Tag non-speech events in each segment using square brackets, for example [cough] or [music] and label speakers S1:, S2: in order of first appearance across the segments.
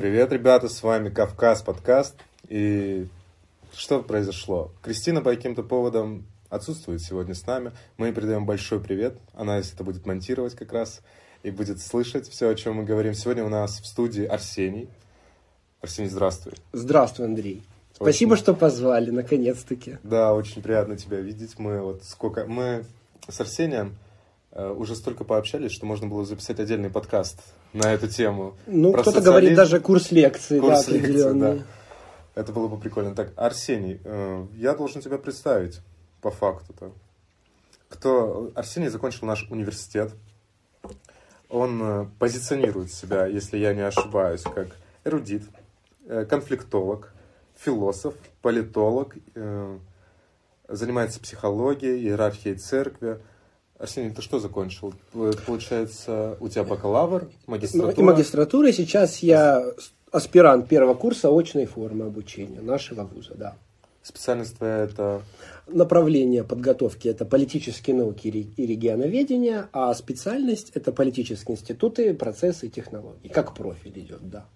S1: Привет, ребята, с вами Кавказ подкаст. И что произошло? Кристина по каким-то поводам отсутствует сегодня с нами. Мы ей передаем большой привет. Она, если это будет монтировать как раз, и будет слышать все, о чем мы говорим. Сегодня у нас в студии Арсений. Арсений, здравствуй.
S2: Здравствуй, Андрей. Спасибо, что позвали, наконец-таки.
S1: Да, очень приятно тебя видеть. Мы вот сколько... Мы с Арсением э, уже столько пообщались, что можно было записать отдельный подкаст на эту тему.
S2: Ну, кто-то говорит даже курс лекций,
S1: курс
S2: да,
S1: лекций, да. Это было бы прикольно. Так, Арсений, э, я должен тебя представить по факту-то. Кто... Арсений закончил наш университет. Он э, позиционирует себя, если я не ошибаюсь, как эрудит, э, конфликтолог, философ, политолог, занимается психологией, иерархией церкви, Арсений, ты что закончил? Получается, у тебя бакалавр, магистратура?
S2: И магистратура, сейчас я аспирант первого курса очной формы обучения нашего вуза, да.
S1: Специальность твоя это?
S2: Направление подготовки это политические науки и регионоведение, а специальность это политические институты, процессы и технологии. Как профиль идет, да.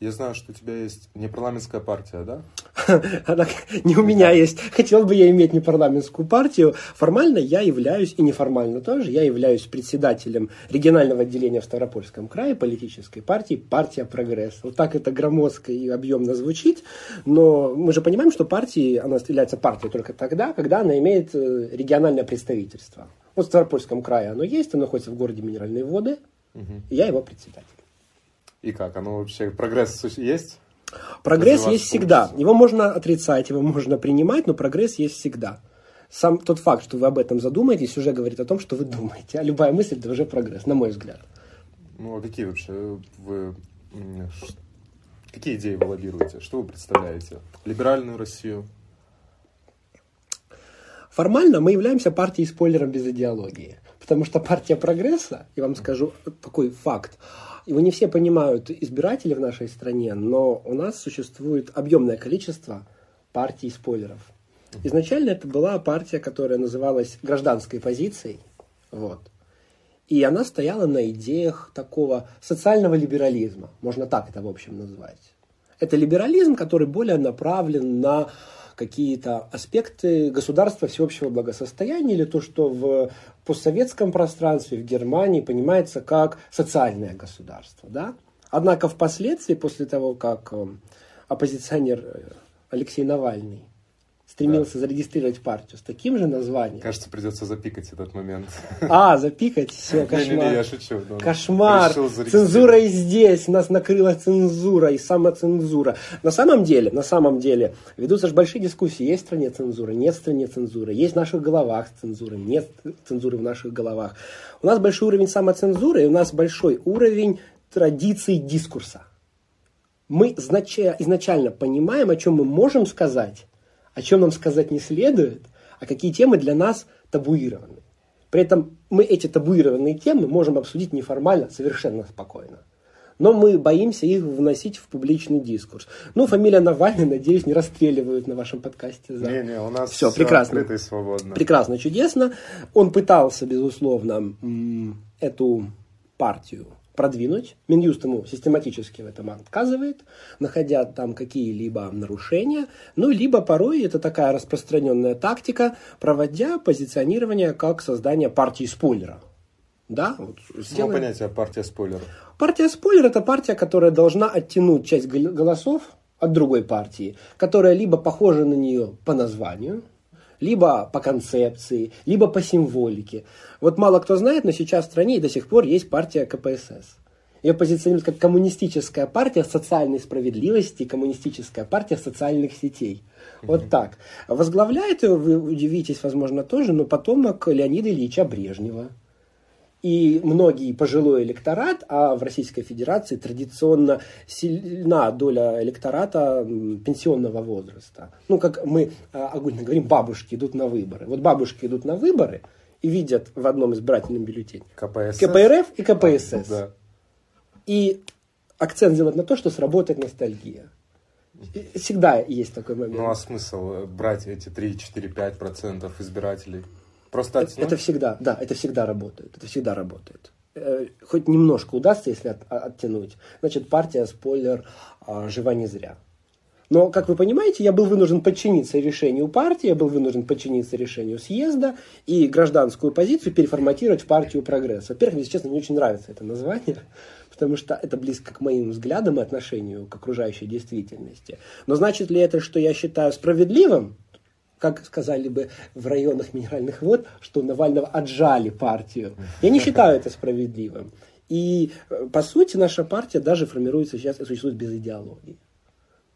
S1: Я знаю, что у тебя есть непарламентская партия, да? [laughs]
S2: Она не у меня есть. Хотел бы я иметь непарламентскую партию. Формально я являюсь, и неформально тоже, я являюсь председателем регионального отделения в Ставропольском крае политической партии «Партия Прогресс». Вот так это громоздко и объемно звучит, но мы же понимаем, что партии, она является партией только тогда, когда она имеет э, региональное представительство. Вот в Ставропольском крае оно есть, оно находится в городе Минеральные воды, угу. и я его председатель.
S1: И как? Оно вообще, прогресс есть?
S2: Прогресс есть всегда. Его можно отрицать, его можно принимать, но прогресс есть всегда. Сам тот факт, что вы об этом задумаетесь, уже говорит о том, что вы думаете. А любая мысль – это уже прогресс, на мой взгляд.
S1: Ну, а какие вообще вы... Какие идеи вы лоббируете? Что вы представляете? Либеральную Россию?
S2: Формально мы являемся партией-спойлером без идеологии. Потому что партия прогресса, я вам скажу такой факт, его не все понимают избиратели в нашей стране, но у нас существует объемное количество партий спойлеров. Изначально это была партия, которая называлась гражданской позицией. Вот. И она стояла на идеях такого социального либерализма. Можно так это в общем назвать. Это либерализм, который более направлен на какие-то аспекты государства всеобщего благосостояния или то, что в постсоветском пространстве, в Германии понимается как социальное государство. Да? Однако впоследствии, после того, как э, оппозиционер э, Алексей Навальный стремился да. зарегистрировать партию с таким же названием.
S1: Кажется, придется запикать этот момент.
S2: А, запикать? Все, кошмар.
S1: Не, не, не, я шучу.
S2: Кошмар. Цензура и здесь. Нас накрыла цензура и самоцензура. На самом деле, на самом деле, ведутся же большие дискуссии. Есть в стране цензура, нет в стране цензуры. Есть в наших головах цензура, нет цензуры в наших головах. У нас большой уровень самоцензуры, и у нас большой уровень традиций дискурса. Мы изначально понимаем, о чем мы можем сказать, о чем нам сказать не следует, а какие темы для нас табуированы. При этом мы эти табуированные темы можем обсудить неформально, совершенно спокойно. Но мы боимся их вносить в публичный дискурс. Ну, фамилия Навальный, надеюсь, не расстреливают на вашем подкасте.
S1: За... Не, не, у нас
S2: все, все прекрасно.
S1: открыто и свободно.
S2: Прекрасно, чудесно. Он пытался, безусловно, эту партию продвинуть. Минюст ему систематически в этом отказывает, находя там какие-либо нарушения. Ну, либо порой это такая распространенная тактика, проводя позиционирование как создание партии спойлера. Да,
S1: вот сделаем. Само понятие партия спойлера.
S2: Партия спойлер это партия, которая должна оттянуть часть голосов от другой партии, которая либо похожа на нее по названию, либо по концепции, либо по символике. Вот мало кто знает, но сейчас в стране до сих пор есть партия КПСС. Ее позиционируют как коммунистическая партия социальной справедливости, коммунистическая партия социальных сетей. Вот так. Возглавляет ее, вы удивитесь, возможно, тоже, но потомок Леонида Ильича Брежнева. И многие пожилой электорат, а в Российской Федерации традиционно сильна доля электората пенсионного возраста. Ну, как мы а, огульно говорим, бабушки идут на выборы. Вот бабушки идут на выборы и видят в одном избирательном бюллетене
S1: КПСС.
S2: КПРФ и КПСС. Да. И акцент сделать на то, что сработает ностальгия. Всегда есть такой момент.
S1: Ну а смысл брать эти 3-4-5% избирателей? Просто
S2: это, это всегда, да, это всегда работает. Это всегда работает. э, хоть немножко удастся, если от, оттянуть, значит, партия, спойлер, э, жива не зря. Но, как вы понимаете, я был вынужден подчиниться решению партии, я был вынужден подчиниться решению съезда и гражданскую позицию переформатировать в партию прогресс. Во-первых, мне, если честно, не очень нравится это название, [laughs] потому что это близко к моим взглядам и отношению к окружающей действительности. Но значит ли это, что я считаю справедливым, как сказали бы в районах минеральных вод, что Навального отжали партию. Я не считаю это справедливым. И, э, по сути, наша партия даже формируется сейчас и существует без идеологии.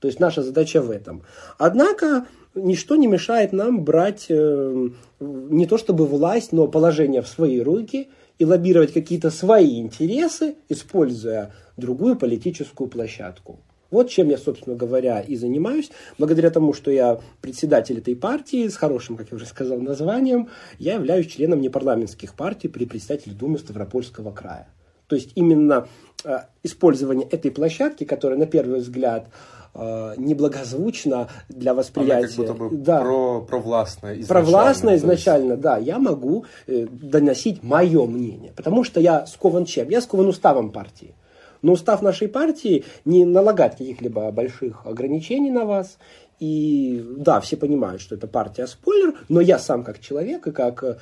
S2: То есть наша задача в этом. Однако ничто не мешает нам брать э, не то чтобы власть, но положение в свои руки и лоббировать какие-то свои интересы, используя другую политическую площадку. Вот чем я, собственно говоря, и занимаюсь. Благодаря тому, что я председатель этой партии с хорошим, как я уже сказал, названием, я являюсь членом непарламентских партий при председателе Думы Ставропольского края. То есть именно э, использование этой площадки, которая на первый взгляд э, неблагозвучно для восприятия. Она как
S1: будто бы да. про, провластная
S2: изначально. Провластная изначально, есть... да. Я могу э, доносить мое мнение. Потому что я скован чем? Я скован уставом партии. Но устав нашей партии не налагает каких-либо больших ограничений на вас. И да, все понимают, что это партия спойлер, но я сам как человек и как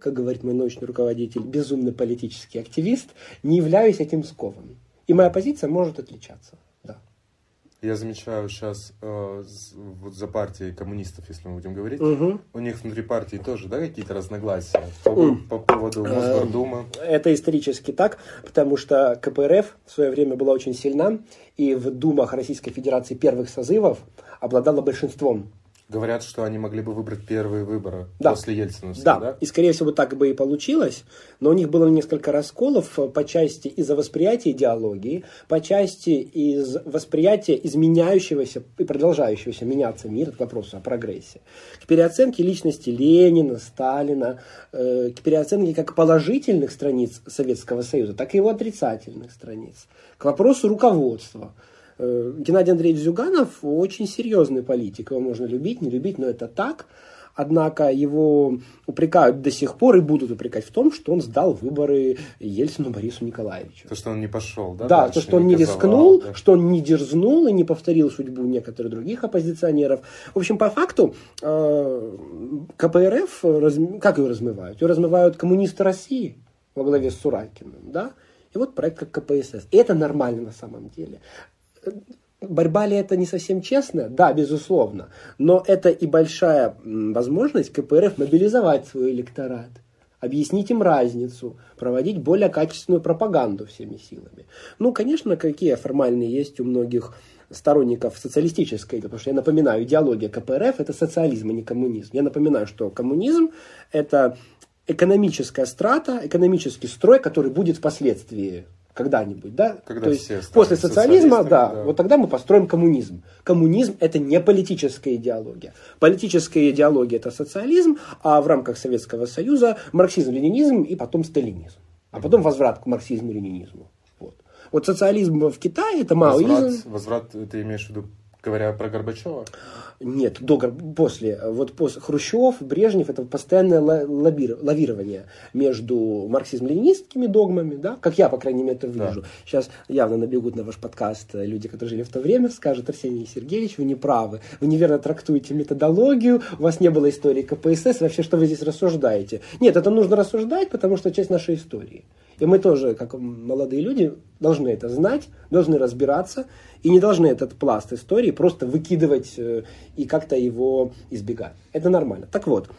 S2: как говорит мой научный руководитель, безумный политический активист, не являюсь этим скованным. И моя позиция может отличаться.
S1: Я замечаю сейчас э, вот за партией коммунистов, если мы будем говорить, угу. у них внутри партии тоже, да, какие-то разногласия по, mm. по поводу Мосгордума?
S2: Это исторически так, потому что КПРФ в свое время была очень сильна, и в думах Российской Федерации первых созывов обладала большинством
S1: Говорят, что они могли бы выбрать первые выборы да. после Ельцина.
S2: Да. да, и скорее всего так бы и получилось, но у них было несколько расколов по части из-за восприятия идеологии, по части из восприятия изменяющегося и продолжающегося меняться мира к вопросу о прогрессе, к переоценке личности Ленина, Сталина, э, к переоценке как положительных страниц Советского Союза, так и его отрицательных страниц, к вопросу руководства – Э, Геннадий Андреевич Зюганов очень серьезный политик. Его можно любить, не любить, но это так. Однако его упрекают до сих пор и будут упрекать в том, что он сдал выборы Ельцину Борису Николаевичу.
S1: То, что он не пошел, да?
S2: Да, то, что он не рискнул, да. что он не дерзнул и не повторил судьбу некоторых других оппозиционеров. В общем, по факту э, КПРФ, как его размывают? Его размывают коммунисты России во главе с Суракиным, да? И вот проект как КПСС. И это нормально на самом деле. Борьба ли это не совсем честно? Да, безусловно. Но это и большая возможность КПРФ мобилизовать свой электорат, объяснить им разницу, проводить более качественную пропаганду всеми силами. Ну, конечно, какие формальные есть у многих сторонников социалистической, потому что я напоминаю, идеология КПРФ это социализм, а не коммунизм. Я напоминаю, что коммунизм это экономическая страта, экономический строй, который будет впоследствии когда-нибудь, да?
S1: Когда То есть
S2: после социализма, да, да, вот тогда мы построим коммунизм. Коммунизм это не политическая идеология. Политическая идеология это социализм, а в рамках Советского Союза марксизм, ленинизм и потом сталинизм. А потом возврат к марксизму, ленинизму. Вот. Вот социализм в Китае это маоизм.
S1: Возврат, возврат ты имеешь в виду Говоря про Горбачева?
S2: Нет, до, после. Вот после Хрущев, Брежнев, это постоянное лоббир, лавирование между марксизм-ленинистскими догмами, да, как я, по крайней мере, это вижу. Да. Сейчас явно набегут на ваш подкаст люди, которые жили в то время, скажут, Арсений Сергеевич, вы не правы, вы неверно трактуете методологию, у вас не было истории КПСС, вообще, что вы здесь рассуждаете? Нет, это нужно рассуждать, потому что часть нашей истории. И мы тоже, как молодые люди, должны это знать, должны разбираться, и не должны этот пласт истории просто выкидывать э, и как-то его избегать. Это нормально. Так вот,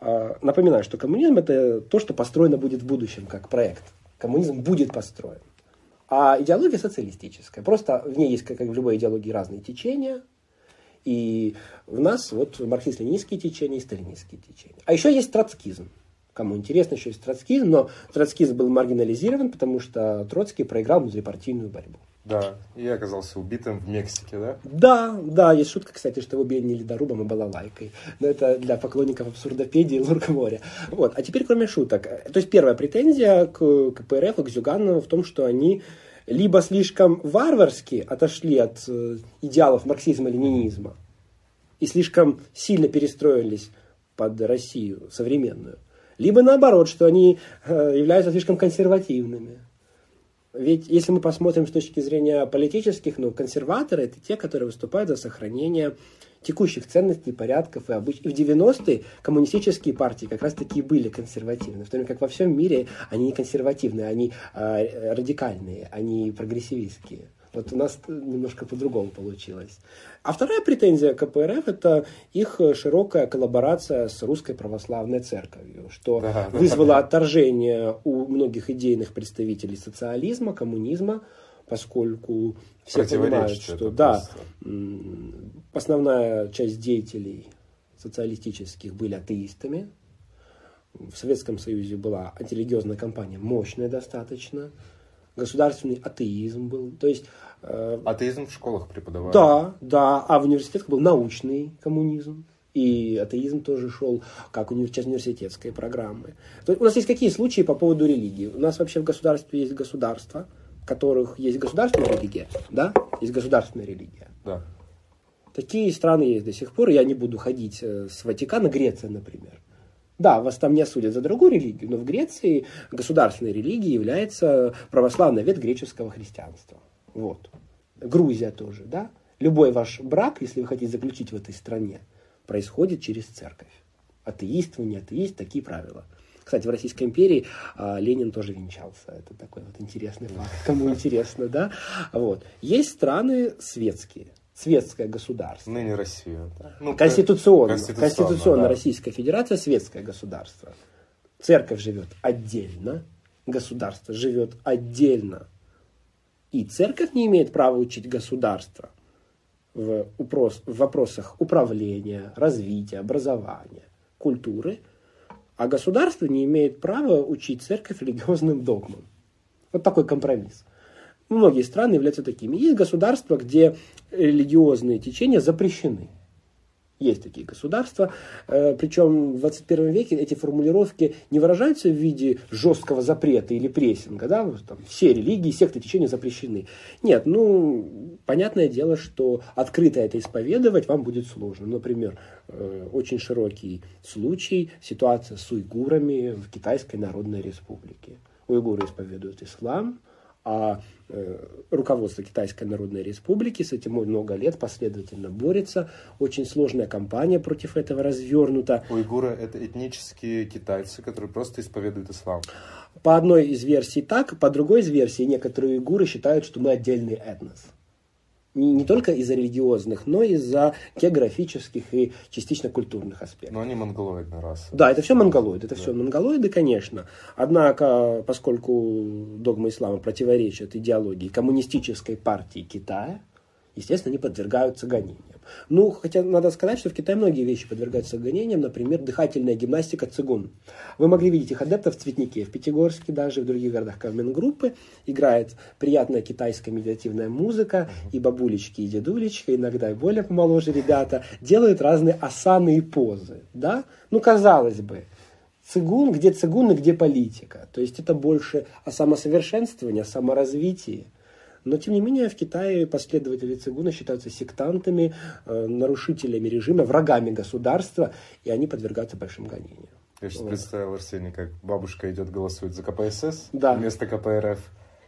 S2: э, напоминаю, что коммунизм это то, что построено будет в будущем как проект. Коммунизм будет построен. А идеология социалистическая. Просто в ней есть, как в любой идеологии, разные течения. И в нас вот марксист-ленинские течения и сталинистские течения. А еще есть троцкизм. Кому интересно, еще есть троцкизм, но троцкизм был маргинализирован, потому что Троцкий проиграл внутрипартийную борьбу.
S1: Да, и оказался убитым в Мексике, да?
S2: Да, да, есть шутка, кстати, что его убили не ледорубом, а балалайкой. Но это для поклонников абсурдопедии и Луркморя. Вот, а теперь кроме шуток. То есть первая претензия к КПРФ и к Зюганову в том, что они либо слишком варварски отошли от э, идеалов марксизма-ленинизма и слишком сильно перестроились под Россию современную, Либо наоборот, что они э, являются слишком консервативными. Ведь если мы посмотрим с точки зрения политических, ну, консерваторы это те, которые выступают за сохранение текущих ценностей, порядков и обычаев. И в 90-е коммунистические партии как раз таки были консервативны, в то время как во всем мире они не консервативные, они э, радикальные, они прогрессивистские. Вот у нас немножко по-другому получилось. А вторая претензия КПРФ – это их широкая коллаборация с Русской Православной Церковью, что да, вызвало да. отторжение у многих идейных представителей социализма, коммунизма, поскольку все понимают, что да, основная часть деятелей социалистических были атеистами. В Советском Союзе была антирелигиозная кампания мощная достаточно. Государственный атеизм был. То есть,
S1: э, атеизм в школах преподавали?
S2: Да, да. А в университетах был научный коммунизм. И атеизм тоже шел как университет, университетской программы. То есть у нас есть какие случаи по поводу религии? У нас вообще в государстве есть государство, которых есть государственная религия, да, есть государственная религия.
S1: Да.
S2: Такие страны есть до сих пор. Я не буду ходить э, с Ватикана, Греция, например. Да, вас там не осудят за другую религию, но в Греции государственной религией является православная ветвь греческого христианства. Вот. Грузия тоже, да. Любой ваш брак, если вы хотите заключить в этой стране, происходит через церковь. Атеист, вы не атеист, такие правила. Кстати, в Российской империи а, Ленин тоже венчался. Это такой вот интересный факт, кому интересно, да. Вот. Есть страны светские, светское государство.
S1: Ныне Россия.
S2: Да. Ну, конституционно. Конституционно, конституционно да. Российская Федерация, светское государство. Церковь живет отдельно, государство живет отдельно. И церковь не имеет права учить государство в, упрос, в вопросах управления, развития, образования, культуры – а государство не имеет права учить церковь религиозным догмам. Вот такой компромисс. Многие страны являются такими. Есть государства, где религиозные течения запрещены. Есть такие государства. Э, Причем в 21 веке эти формулировки не выражаются в виде жесткого запрета или прессинга. Да? Там, все религии, секты, течения запрещены. Нет, ну, понятное дело, что открыто это исповедовать вам будет сложно. Например, э, очень широкий случай, ситуация с уйгурами в Китайской Народной Республике. Уйгуры исповедуют ислам, а э, руководство Китайской Народной Республики с этим много лет последовательно борется. Очень сложная кампания против этого развернута.
S1: Уйгуры – это этнические китайцы, которые просто исповедуют ислам.
S2: По одной из версий так, по другой из версий некоторые уйгуры считают, что мы отдельный этнос не, не только из-за религиозных, но и из-за географических и частично культурных аспектов.
S1: Но они монголоидная раса.
S2: Да, это все монголоиды, это да. все монголоиды, конечно. Однако, поскольку догма ислама противоречит идеологии коммунистической партии Китая, естественно, они подвергаются гонениям. Ну, хотя надо сказать, что в Китае многие вещи подвергаются гонениям, например, дыхательная гимнастика цигун. Вы могли видеть их адептов в Цветнике, в Пятигорске, даже в других городах Кавмин-группы. Играет приятная китайская медитативная музыка, и бабулечки, и дедулечки, иногда и более помоложе ребята, делают разные асаны и позы. Да? Ну, казалось бы, цигун, где цигун и где политика. То есть это больше о самосовершенствовании, о саморазвитии. Но, тем не менее, в Китае последователи цигуна считаются сектантами, э, нарушителями режима, врагами государства, и они подвергаются большим гонениям.
S1: Я сейчас вот. представил, Арсений, как бабушка идет голосует за КПСС
S2: да.
S1: вместо КПРФ.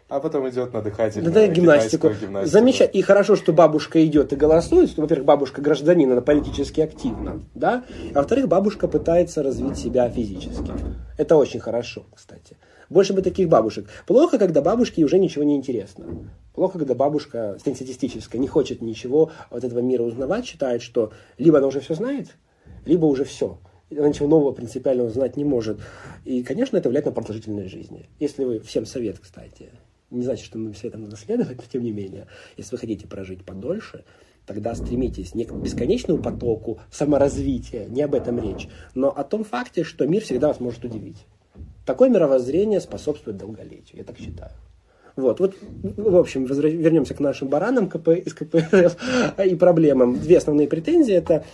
S1: А потом идет на дыхательную
S2: да, да, гимнастику. гимнастику. Замечательно. И хорошо, что бабушка идет и голосует. Что, во-первых, бабушка гражданин, она политически активна. Да? А во-вторых, бабушка пытается развить себя физически. Это очень хорошо, кстати. Больше бы таких бабушек. Плохо, когда бабушке уже ничего не интересно. Плохо, когда бабушка статистическая не хочет ничего от этого мира узнавать, считает, что либо она уже все знает, либо уже все. Она ничего нового принципиального знать не может. И, конечно, это влияет на продолжительность жизни. Если вы, всем совет, кстати, не значит, что мы все это надо следовать, но тем не менее, если вы хотите прожить подольше, тогда стремитесь не к бесконечному потоку саморазвития, не об этом речь, но о том факте, что мир всегда вас может удивить. Такое мировоззрение способствует долголетию, я так считаю. Вот, вот, в общем, вернемся к нашим баранам КП, из КПРФ и проблемам. Две основные претензии – это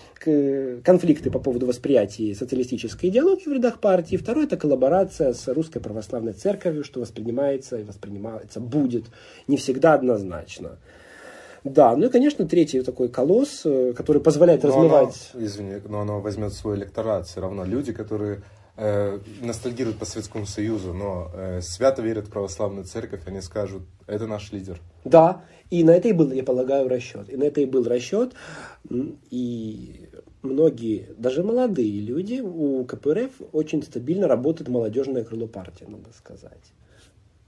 S2: конфликты по поводу восприятия социалистической идеологии в рядах партии. Второе – это коллаборация с Русской Православной Церковью, что воспринимается и воспринимается будет не всегда однозначно. Да, ну и, конечно, третий такой колосс, э, который позволяет но размывать...
S1: Оно, извини, но оно возьмет свой электорат все равно. Люди, которые э, ностальгируют по Советскому Союзу, но э, свято верят в православную церковь, они скажут, это наш лидер.
S2: Да, и на это и был, я полагаю, расчет. И на это и был расчет. И многие, даже молодые люди у КПРФ очень стабильно работает молодежное крыло партии, надо сказать.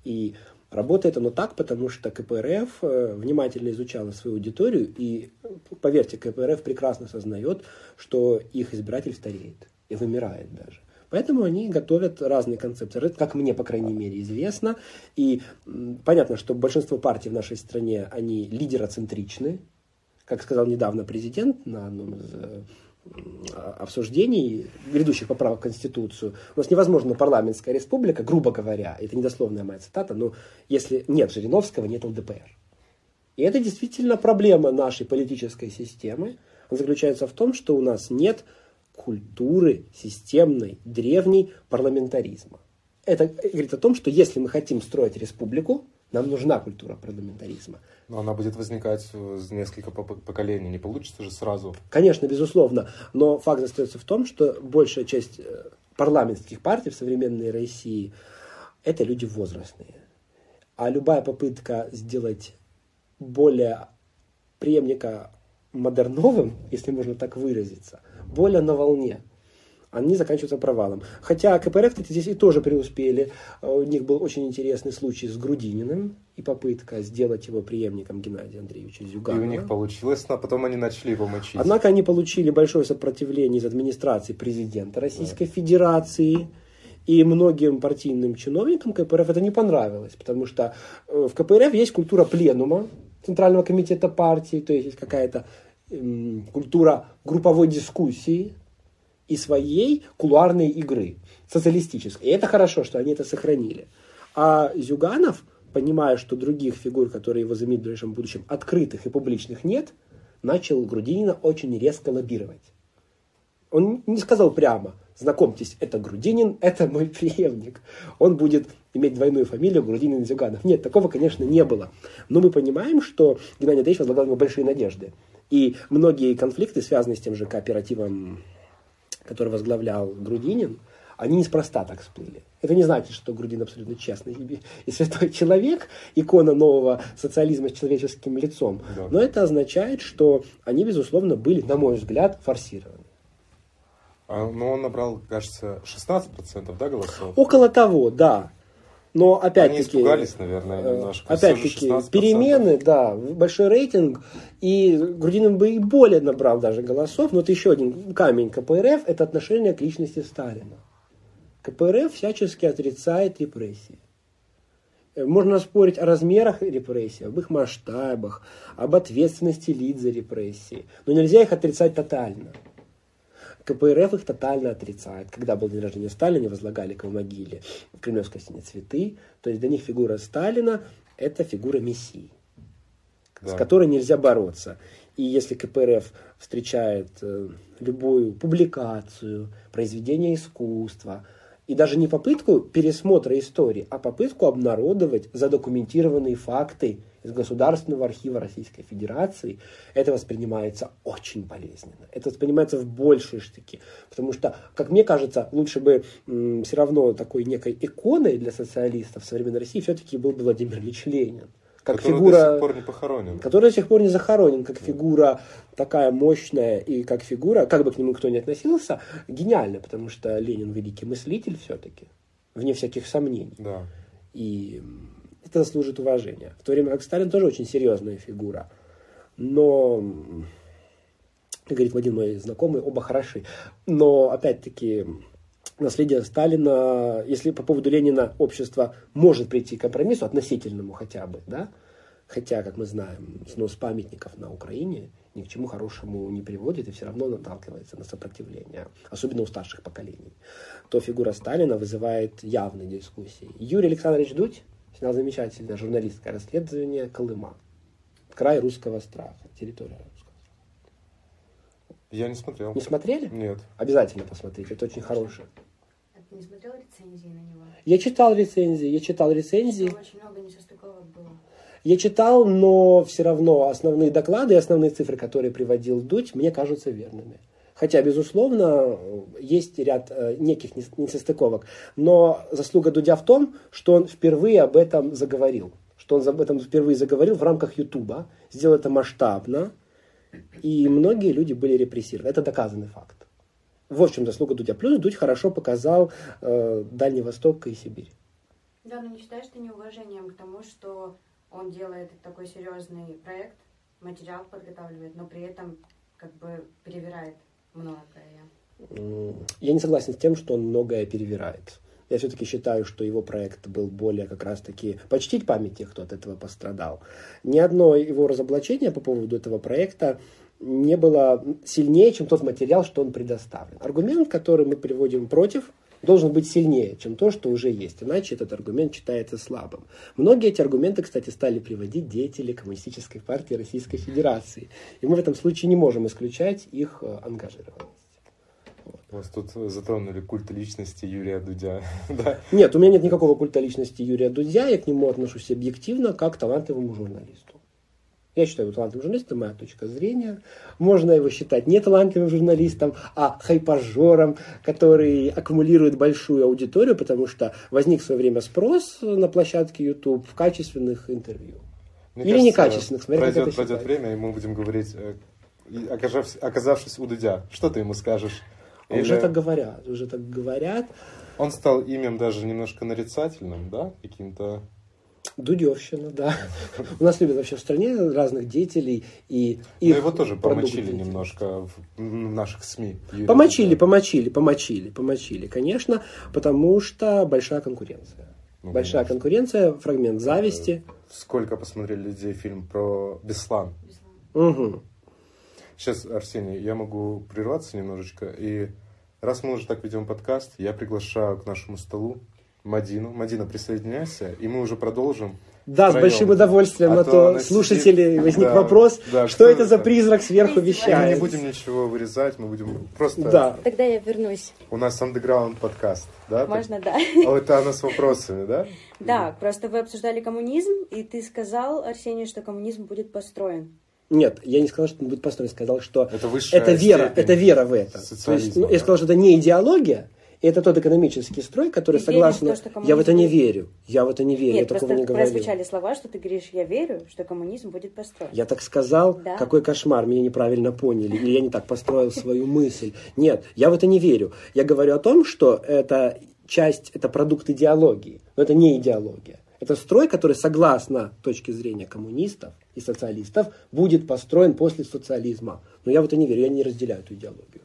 S2: И работает оно так, потому что КПРФ э, внимательно изучала свою аудиторию, и, поверьте, КПРФ прекрасно осознает, что их избиратель стареет и вымирает даже. Поэтому они готовят разные концепции, как мне, по крайней мере, известно. И понятно, что большинство партий в нашей стране, они лидероцентричны. Как сказал недавно президент на одном из э, обсуждений грядущих поправок в Конституцию. У нас невозможно парламентская республика, грубо говоря, это недословная моя цитата, но если нет Жириновского, нет ЛДПР. И это действительно проблема нашей политической системы. Она заключается в том, что у нас нет культуры системной, древней парламентаризма. Это говорит о том, что если мы хотим строить республику, нам нужна культура парламентаризма.
S1: Но она будет возникать за несколько поколений, не получится же сразу.
S2: Конечно, безусловно. Но факт остается в том, что большая часть э, парламентских партий в современной России – это люди возрастные. А любая попытка сделать более преемника модерновым, если можно так выразиться, более на волне. Они заканчиваются провалом. Хотя КПРФ, кстати, здесь и тоже преуспели. У них был очень интересный случай с Грудининым и попытка сделать его преемником Геннадия Андреевича Зюганова.
S1: И у них получилось, но потом они начали его мочить.
S2: Однако они получили большое сопротивление из администрации президента Российской да. Федерации. И многим партийным чиновникам КПРФ это не понравилось, потому что э, в КПРФ есть культура пленума Центрального комитета партии, то есть есть какая-то культура групповой дискуссии и своей кулуарной игры, социалистической. И это хорошо, что они это сохранили. А Зюганов, понимая, что других фигур, которые его заменят в ближайшем будущем, открытых и публичных нет, начал Грудинина очень резко лоббировать. Он не сказал прямо, знакомьтесь, это Грудинин, [laughs] это мой преемник. Он будет иметь двойную фамилию Грудинин Зюганов. Нет, такого, конечно, не было. Но мы понимаем, что Геннадий Андреевич возлагал ему большие надежды. И многие конфликты, связанные с тем же кооперативом, который возглавлял Грудинин, они неспроста так всплыли. Это не значит, что Грудин абсолютно честный и святой человек, икона нового социализма с человеческим лицом. Да. Но это означает, что они, безусловно, были, на мой взгляд, форсированы.
S1: А, но он набрал, кажется, 16% да, голосов?
S2: Около того, да. Но опять-таки... Они
S1: испугались, наверное, э, немножко.
S2: Опять-таки, перемены, да, большой рейтинг. И Грудинин бы и более набрал даже голосов. Но вот еще один камень КПРФ – это отношение к личности Сталина. КПРФ всячески отрицает репрессии. Э, можно спорить о размерах репрессий, об их масштабах, об ответственности лиц за репрессии. Но нельзя их отрицать тотально. КПРФ их тотально отрицает. Когда был день рождения Сталина, возлагали к его могиле в Кремлевской стене цветы. То есть для них фигура Сталина – это фигура мессии, да. с которой нельзя бороться. И если КПРФ встречает э, любую публикацию, произведение искусства, и даже не попытку пересмотра истории, а попытку обнародовать задокументированные факты из Государственного архива Российской Федерации, это воспринимается очень болезненно. Это воспринимается в большей штыки. Потому что, как мне кажется, лучше бы м, все равно такой некой иконой для социалистов современной России все-таки был бы Владимир Ильич Ленин.
S1: Как который фигура, до сих пор не похоронен.
S2: Который до сих пор не захоронен, как фигура такая мощная и как фигура, как бы к нему кто ни относился, гениальная, потому что Ленин великий мыслитель все-таки, вне всяких сомнений.
S1: Да.
S2: И это заслужит уважения. В то время как Сталин тоже очень серьезная фигура. Но, как говорит один мой знакомый, оба хороши. Но, опять-таки, наследие Сталина, если по поводу Ленина общество может прийти к компромиссу, относительному хотя бы, да, хотя, как мы знаем, снос памятников на Украине ни к чему хорошему не приводит и все равно наталкивается на сопротивление, особенно у старших поколений, то фигура Сталина вызывает явные дискуссии. Юрий Александрович Дудь снял замечательное журналистское расследование Колыма. Край русского страха, территория русского
S1: страха. Я не смотрел.
S2: Не смотрели?
S1: Нет.
S2: Обязательно посмотрите, это очень хорошее.
S3: А ты не смотрел рецензии на него?
S2: Я читал рецензии, я читал рецензии.
S3: Там очень много несостыковок было.
S2: Я читал, но все равно основные доклады и основные цифры, которые приводил Дудь, мне кажутся верными. Хотя, безусловно, есть ряд э, неких нес- несостыковок. Но заслуга Дудя в том, что он впервые об этом заговорил. Что он об этом впервые заговорил в рамках Ютуба, сделал это масштабно, и многие люди были репрессированы. Это доказанный факт. Вот в чем заслуга Дудя. Плюс Дудь хорошо показал э, Дальний Восток и Сибирь.
S3: Да, но не считаешь ты неуважением к тому, что он делает такой серьезный проект, материал подготавливает, но при этом как бы перевирает многое.
S2: Я не согласен с тем, что он многое перевирает. Я все-таки считаю, что его проект был более как раз-таки почтить память тех, кто от этого пострадал. Ни одно его разоблачение по поводу этого проекта не было сильнее, чем тот материал, что он предоставлен. Аргумент, который мы приводим против, должен быть сильнее, чем то, что уже есть. Иначе этот аргумент считается слабым. Многие эти аргументы, кстати, стали приводить деятели Коммунистической партии Российской Федерации. И мы в этом случае не можем исключать их э, ангажированность.
S1: Вас тут затронули культ личности Юрия Дудя. [laughs] да.
S2: Нет, у меня нет никакого культа личности Юрия Дудя, я к нему отношусь объективно, как к талантливому журналисту. Я считаю его талантливым журналистом, моя точка зрения. Можно его считать не талантливым журналистом, а хайпажором, который аккумулирует большую аудиторию, потому что возник в свое время спрос на площадке YouTube в качественных интервью.
S1: Мне
S2: Или некачественных, смотря как
S1: пройдет,
S2: это
S1: пройдет
S2: считать.
S1: время, и мы будем говорить, э, и окажавшись, оказавшись у Дудя. Что ты ему скажешь?
S2: А Уже
S1: Или
S2: так говорят, уже так говорят.
S1: Он стал имен даже немножко нарицательным, да? Каким-то...
S2: Дудевщина, да. У нас любят вообще в стране разных деятелей и
S1: Но
S2: их
S1: его тоже помочили немножко в, в наших СМИ. Юрия
S2: Помочили, помочили, помочили, помочили, конечно, потому что большая конкуренция.
S1: Ну,
S2: большая
S1: конечно.
S2: конкуренция, фрагмент зависти.
S1: Сколько посмотрели людей фильм про Беслан?
S3: Беслан.
S2: Угу.
S1: Сейчас, Арсений, я могу прерваться немножечко. И раз мы уже так ведем подкаст, я приглашаю к нашему столу Мадину. Мадина, присоединяйся, и мы уже продолжим.
S2: Да, с большим удовольствием,
S1: А
S2: а,
S1: то
S2: слушатели
S1: сидит-
S2: возник
S1: да,
S2: вопрос,
S1: да,
S2: что это за призрак сверху
S3: Мы
S1: Мы
S2: вещает.
S1: не будем ничего вырезать, мы будем просто...
S2: Да.
S4: Тогда я вернусь.
S1: У нас андеграунд подкаст, да? Так-
S4: Можно, да?
S1: О, это она с вопросами, да?
S4: Да, просто вы обсуждали коммунизм, и ты сказал, Арсений, что коммунизм будет построен.
S2: Нет, я не сказал, что он будет построен, сказал, что
S1: Это высшая
S2: это вера, это вера в это. То есть, ну, я сказал, что это не идеология, и это тот экономический строй, который
S4: Ты
S2: согласно...
S4: то, что
S2: я в это не
S4: коммунизм
S2: верю. Я в это не верю, я
S4: Нет,
S2: такого
S4: просто
S2: не говорил.
S4: прозвучали слова, что ты говоришь, я верю, что коммунизм будет построен.
S2: Я так сказал,
S4: Да.
S2: какой кошмар, меня неправильно поняли, или я не так построил свою мысль. Нет, я в это не верю. Я говорю о том, что это часть, это продукт идеологии, но это не идеология. Это строй, который, согласно точке зрения коммунистов и социалистов, будет построен после социализма. Но я в это не верю, я не разделяю эту идеологию.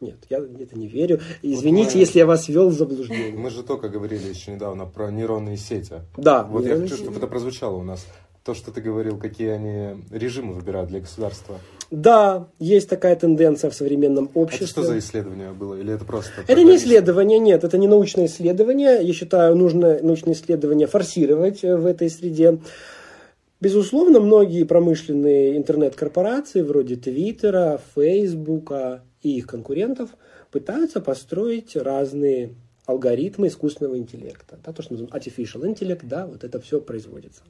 S2: Нет, я это не верю. Извините,
S1: мы-
S2: если я вас ввел в заблуждение.
S1: Мы же только говорили еще недавно про нейронные сети.
S2: Да,
S1: Вот я хочу, чтобы это прозвучало у нас. То, что ты говорил, какие они режимы выбирают для государства.
S2: Да, есть такая тенденция в современном обществе.
S1: Это что за исследование было? Или это просто...
S2: Это не исследование, нет, это не научное исследование. Я считаю, нужно научное исследование форсировать э, в этой среде. Безусловно, многие промышленные интернет-корпорации, вроде Твиттера, Фейсбука и их конкурентов, пытаются построить разные алгоритмы искусственного интеллекта. Да, то, что называется artificial intellect, да, вот это все производится.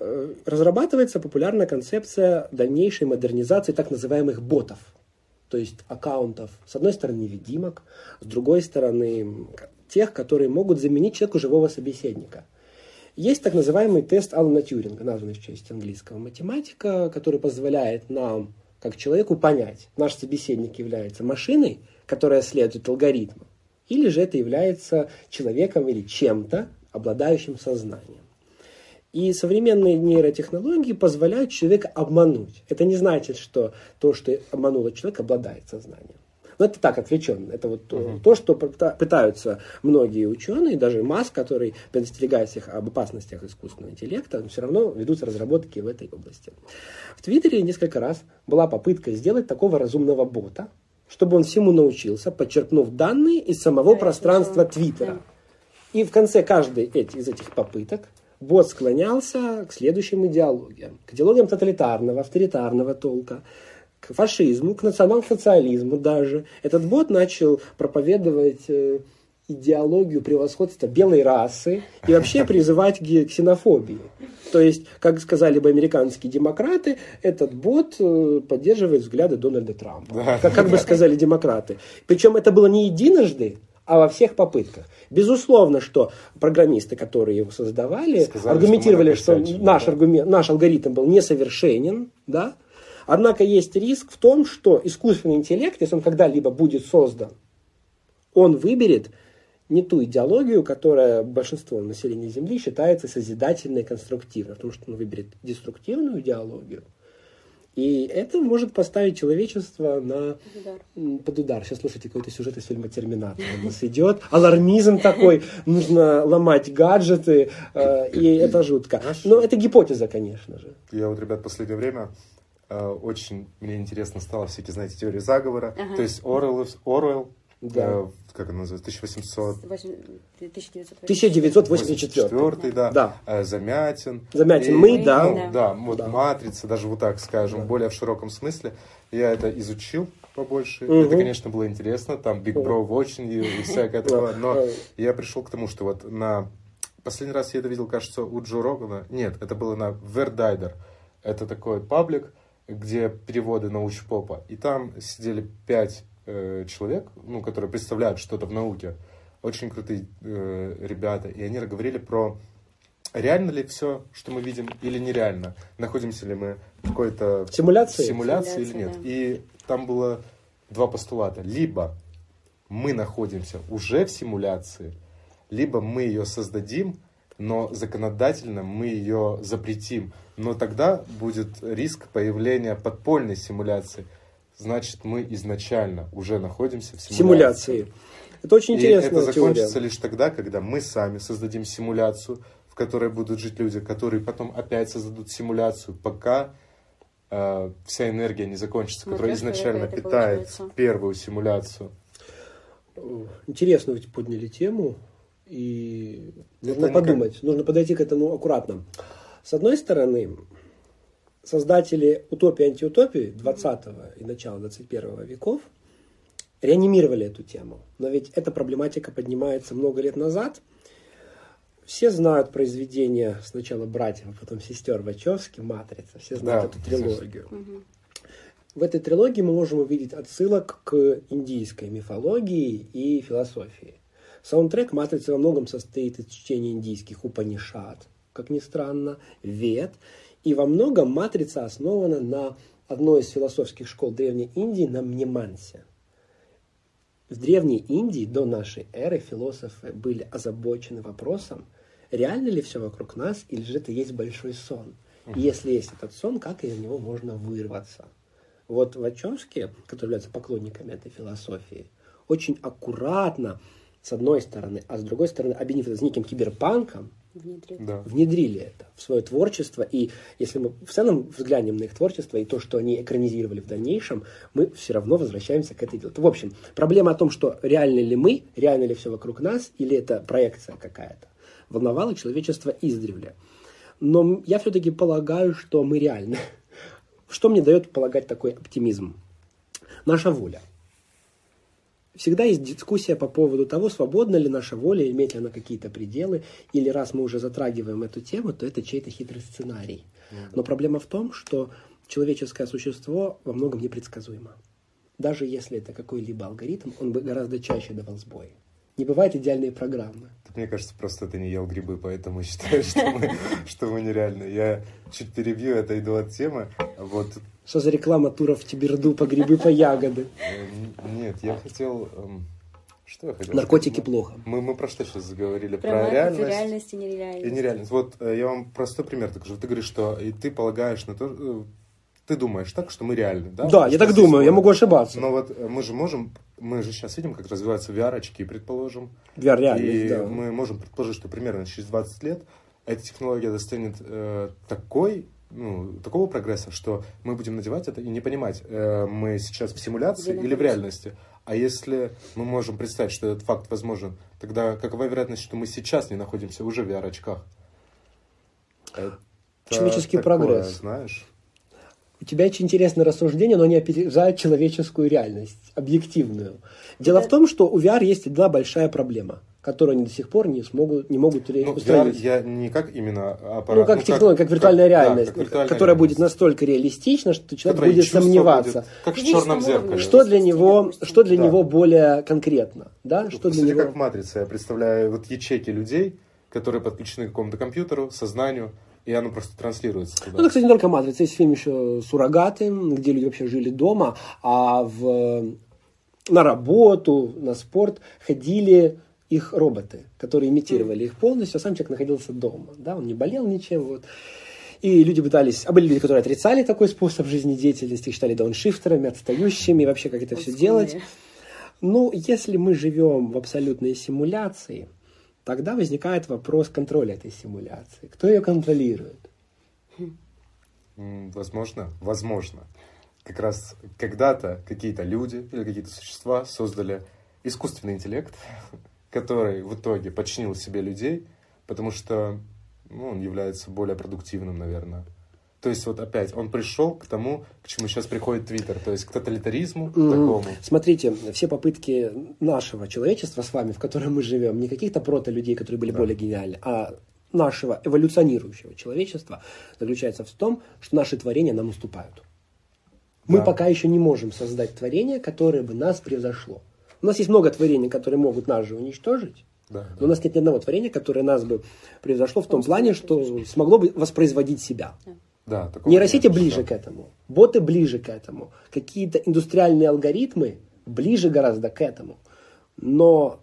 S2: Э, Разрабатывается популярная концепция дальнейшей модернизации так называемых ботов то есть аккаунтов, с одной стороны, невидимок, с другой стороны, тех, которые могут заменить человеку живого собеседника. Есть так называемый тест Алана Тьюринга, названный в честь английского математика, который позволяет нам, как человеку, понять, наш собеседник является машиной, которая следует алгоритму, или же это является человеком или чем-то, обладающим сознанием. И современные нейротехнологии позволяют человека обмануть. Это не значит, что то, что обмануло человека, обладает сознанием. Но это так, отвлеченно. Это вот то- то, что пыта- пытаются многие ученые, даже МАС, который предостерегает всех об опасностях искусственного интеллекта, все равно ведутся разработки в этой области. В Твиттере несколько раз была попытка сделать такого разумного бота, чтобы он всему научился, подчеркнув данные из самого
S4: Да,
S2: пространства. Твиттера.
S4: Да.
S2: И в конце каждой из этих попыток бот склонялся к следующим идеологиям. К идеологиям тоталитарного, авторитарного толка, к фашизму, к национал-социализму даже. Этот бот начал проповедовать э, идеологию превосходства белой расы и вообще [laughs] призывать к ксенофобии. То есть, как сказали бы американские демократы, этот бот э, поддерживает взгляды Дональда Трампа.
S1: Да.
S2: Как, как бы сказали демократы. Причем это было не единожды, а во всех попытках. Безусловно, что программисты, которые его создавали,
S1: Сказали,
S2: аргументировали,
S1: что
S2: что, наш,
S1: да.
S2: аргумент, наш алгоритм был несовершенен, да? Однако есть риск в том, что искусственный интеллект, если он когда-либо будет создан, он выберет не ту идеологию, которая большинством населения Земли считается созидательной и конструктивной, потому что он выберет деструктивную идеологию. И это может поставить человечество на
S4: Удар.
S2: м, под удар. Сейчас слушайте какой-то сюжет из фильма «Терминатор». У нас идет алармизм такой, нужно ломать гаджеты, э, и это жутко. Но это гипотеза, конечно же.
S1: Я вот, ребят, в последнее время очень мне интересно стало всякие, знаете, теории заговора.
S4: Ага.
S1: То есть Оруэлл, Оруэлл
S2: Да.
S1: э, как это называется, 1800
S4: Восемь- 1984.
S2: 1984.
S1: 84, да,
S2: Да.
S1: э, Замятин.
S2: Замятин
S1: И,
S2: мы, да.
S1: ну, да, вот
S2: Да.
S1: Матрица, даже вот так скажем,
S2: Да.
S1: более в широком смысле. Я это изучил побольше.
S2: Мгм.
S1: Это, конечно, было интересно, там Big Bro watching you и всякое [laughs] такое, но я пришел к тому, что вот на... Последний раз я это видел, кажется, у Джо Рогана. Нет, это было на Вердайдер. Это такой паблик, где переводы научпопа. И там сидели пять э, человек, ну, которые представляют что-то в науке. Очень крутые э, ребята. И они говорили про реально ли все, что мы видим, или нереально. Находимся ли мы в какой-то
S2: Симуляции?
S1: симуляции или нет.
S4: да.
S1: И там было два постулата. Либо мы находимся уже в симуляции, либо мы ее создадим, но законодательно мы ее запретим. Но тогда будет риск появления подпольной симуляции. Значит, мы изначально уже находимся в симуляции.
S2: Симуляции. Это очень
S1: И
S2: интересная
S1: это
S2: теория.
S1: закончится лишь тогда, когда мы сами создадим симуляцию, в которой будут жить люди, которые потом опять создадут симуляцию, пока э, вся энергия не закончится, которая
S4: Смотря что
S1: изначально
S4: это
S1: питает
S4: получается.
S1: первую симуляцию.
S2: Интересно ведь подняли тему, и
S1: Это
S2: нужно
S1: никак-
S2: подумать, нужно подойти к этому аккуратно. С одной стороны, создатели утопии антиутопии 20 и начала 21 веков реанимировали эту тему. Но ведь эта проблематика поднимается много лет назад. Все знают произведение сначала братьев, а потом сестер Вачовски «Матрица». Все знают
S1: Да,
S2: эту трилогию. В этой трилогии мы можем увидеть отсылок к индийской мифологии и философии. Саундтрек «Матрицы» во многом состоит из чтения индийских Упанишат, как ни странно, Вед. И во многом «Матрица» основана на одной из философских школ Древней Индии, на Мнемансе. В Древней Индии до нашей эры философы были озабочены вопросом, реально ли все вокруг нас, или же это есть большой сон. И если есть этот сон, как из него можно вырваться? Вот Вачовски, которые являются поклонниками этой философии, очень аккуратно, с одной стороны, а с другой стороны, объединив это с неким киберпанком,
S4: Внедрил.
S1: Да.
S2: внедрили это в свое творчество. И если мы в целом взглянем на их творчество и то, что они экранизировали в дальнейшем, мы все равно возвращаемся к этой делу. В общем, проблема о том, что реально ли мы, реально ли все вокруг нас, или это проекция какая-то, волновала человечество издревле. Но я все-таки полагаю, что мы реальны. [laughs] Что мне дает полагать такой оптимизм? Наша воля. Всегда есть дискуссия по поводу того, свободна ли наша воля, имеет ли она какие-то пределы, или раз мы уже затрагиваем эту тему, то это чей-то хитрый сценарий. Но проблема в том, что человеческое существо во многом непредсказуемо. Даже если это какой-либо алгоритм, он бы гораздо чаще давал сбой. Не бывает идеальной программы.
S1: Так Мне кажется, просто ты не ел грибы, поэтому [laughs] считаешь, что мы, что мы нереальны. Я чуть перебью, это иду от темы. Вот
S2: Что за реклама туров в Тиберду по грибы, по ягоды?
S1: э, нет, я хотел. эм, Что я хотел?
S2: Наркотики
S1: сказать?
S2: плохо.
S1: Мы, мы про что сейчас заговорили?
S4: Про,
S1: Про, реальность.
S4: реальность и нереальность.
S1: И нереальность. Вот э, я вам простой пример покажу. Ты говоришь, что и ты полагаешь на то, э, ты думаешь так, что мы реальны, да?
S2: Да, я
S1: Что
S2: так
S1: здесь
S2: думаю, я
S1: вот.
S2: могу ошибаться.
S1: Но вот мы же можем, мы же сейчас видим, как развиваются VR-очки, предположим.
S2: VR-реальность,
S1: и
S2: да.
S1: мы можем предположить, что примерно через 20 лет эта технология достанет э, такой, такого прогресса, что мы будем надевать это и не понимать, э, мы сейчас в симуляции или в реальности. А если мы можем представить, что этот факт возможен, тогда какова вероятность, что мы сейчас не находимся уже в VR-очках? Такое,
S2: прогресс.
S1: знаешь?
S2: У тебя очень интересное рассуждение, но они опережают человеческую реальность, объективную. Дело
S4: Да.
S2: в том, что у VR есть одна большая проблема, которую они до сих пор не смогут, не могут
S1: Ну,
S2: устранить.
S1: я не как именно аппарат.
S2: Ну, как технология, как, виртуальная
S1: да,
S2: реальность,
S1: как виртуальная
S2: которая будет
S1: реальность.
S2: настолько реалистична, что человек
S1: Которая
S2: будет сомневаться.
S1: будет, как в черном зеркале.
S2: Что для него, что для
S1: Да.
S2: него более конкретно, да? Что
S1: По
S2: для
S1: сути,
S2: него?
S1: как в «Матрице». Я представляю вот ячейки людей, которые подключены к какому-то компьютеру, сознанию, и оно просто транслируется
S2: Ну,
S1: туда.
S2: это, кстати, не только «Матрица». Есть фильм еще «Суррогаты», где люди вообще жили дома, а в, на работу, на спорт ходили их роботы, которые имитировали их полностью, а сам человек находился дома. Да? Он не болел ничем. Вот. И люди пытались... А были люди, которые отрицали такой способ жизнедеятельности, их считали дауншифтерами, отстающими, и вообще как это все делать. Ну, если мы живем в абсолютной симуляции, тогда возникает вопрос контроля этой симуляции. Кто ее контролирует?
S1: Возможно, возможно. Как раз когда-то какие-то люди или какие-то существа создали искусственный интеллект, [laughs] который в итоге подчинил себе людей, потому что ну, он является более продуктивным, наверное. То есть вот опять он пришел к тому, к чему сейчас приходит Твиттер, то есть к тоталитаризму
S2: Мгм.
S1: такому.
S2: Смотрите, все попытки нашего человечества с вами, в котором мы живем, не каких-то прото-людей, которые были
S1: Да.
S2: более гениальны, а нашего эволюционирующего человечества, заключается в том, что наши творения нам уступают. Мы
S1: Да.
S2: пока еще не можем создать творение, которое бы нас превзошло. У нас есть много творений, которые могут нас же уничтожить,
S1: Да,
S2: но у нас нет ни одного творения, которое нас бы превзошло в том плане, что смогло бы воспроизводить себя.
S1: да,
S2: Нейросети ближе
S1: да.
S2: к этому, боты ближе к этому, какие-то индустриальные алгоритмы ближе гораздо к этому. Но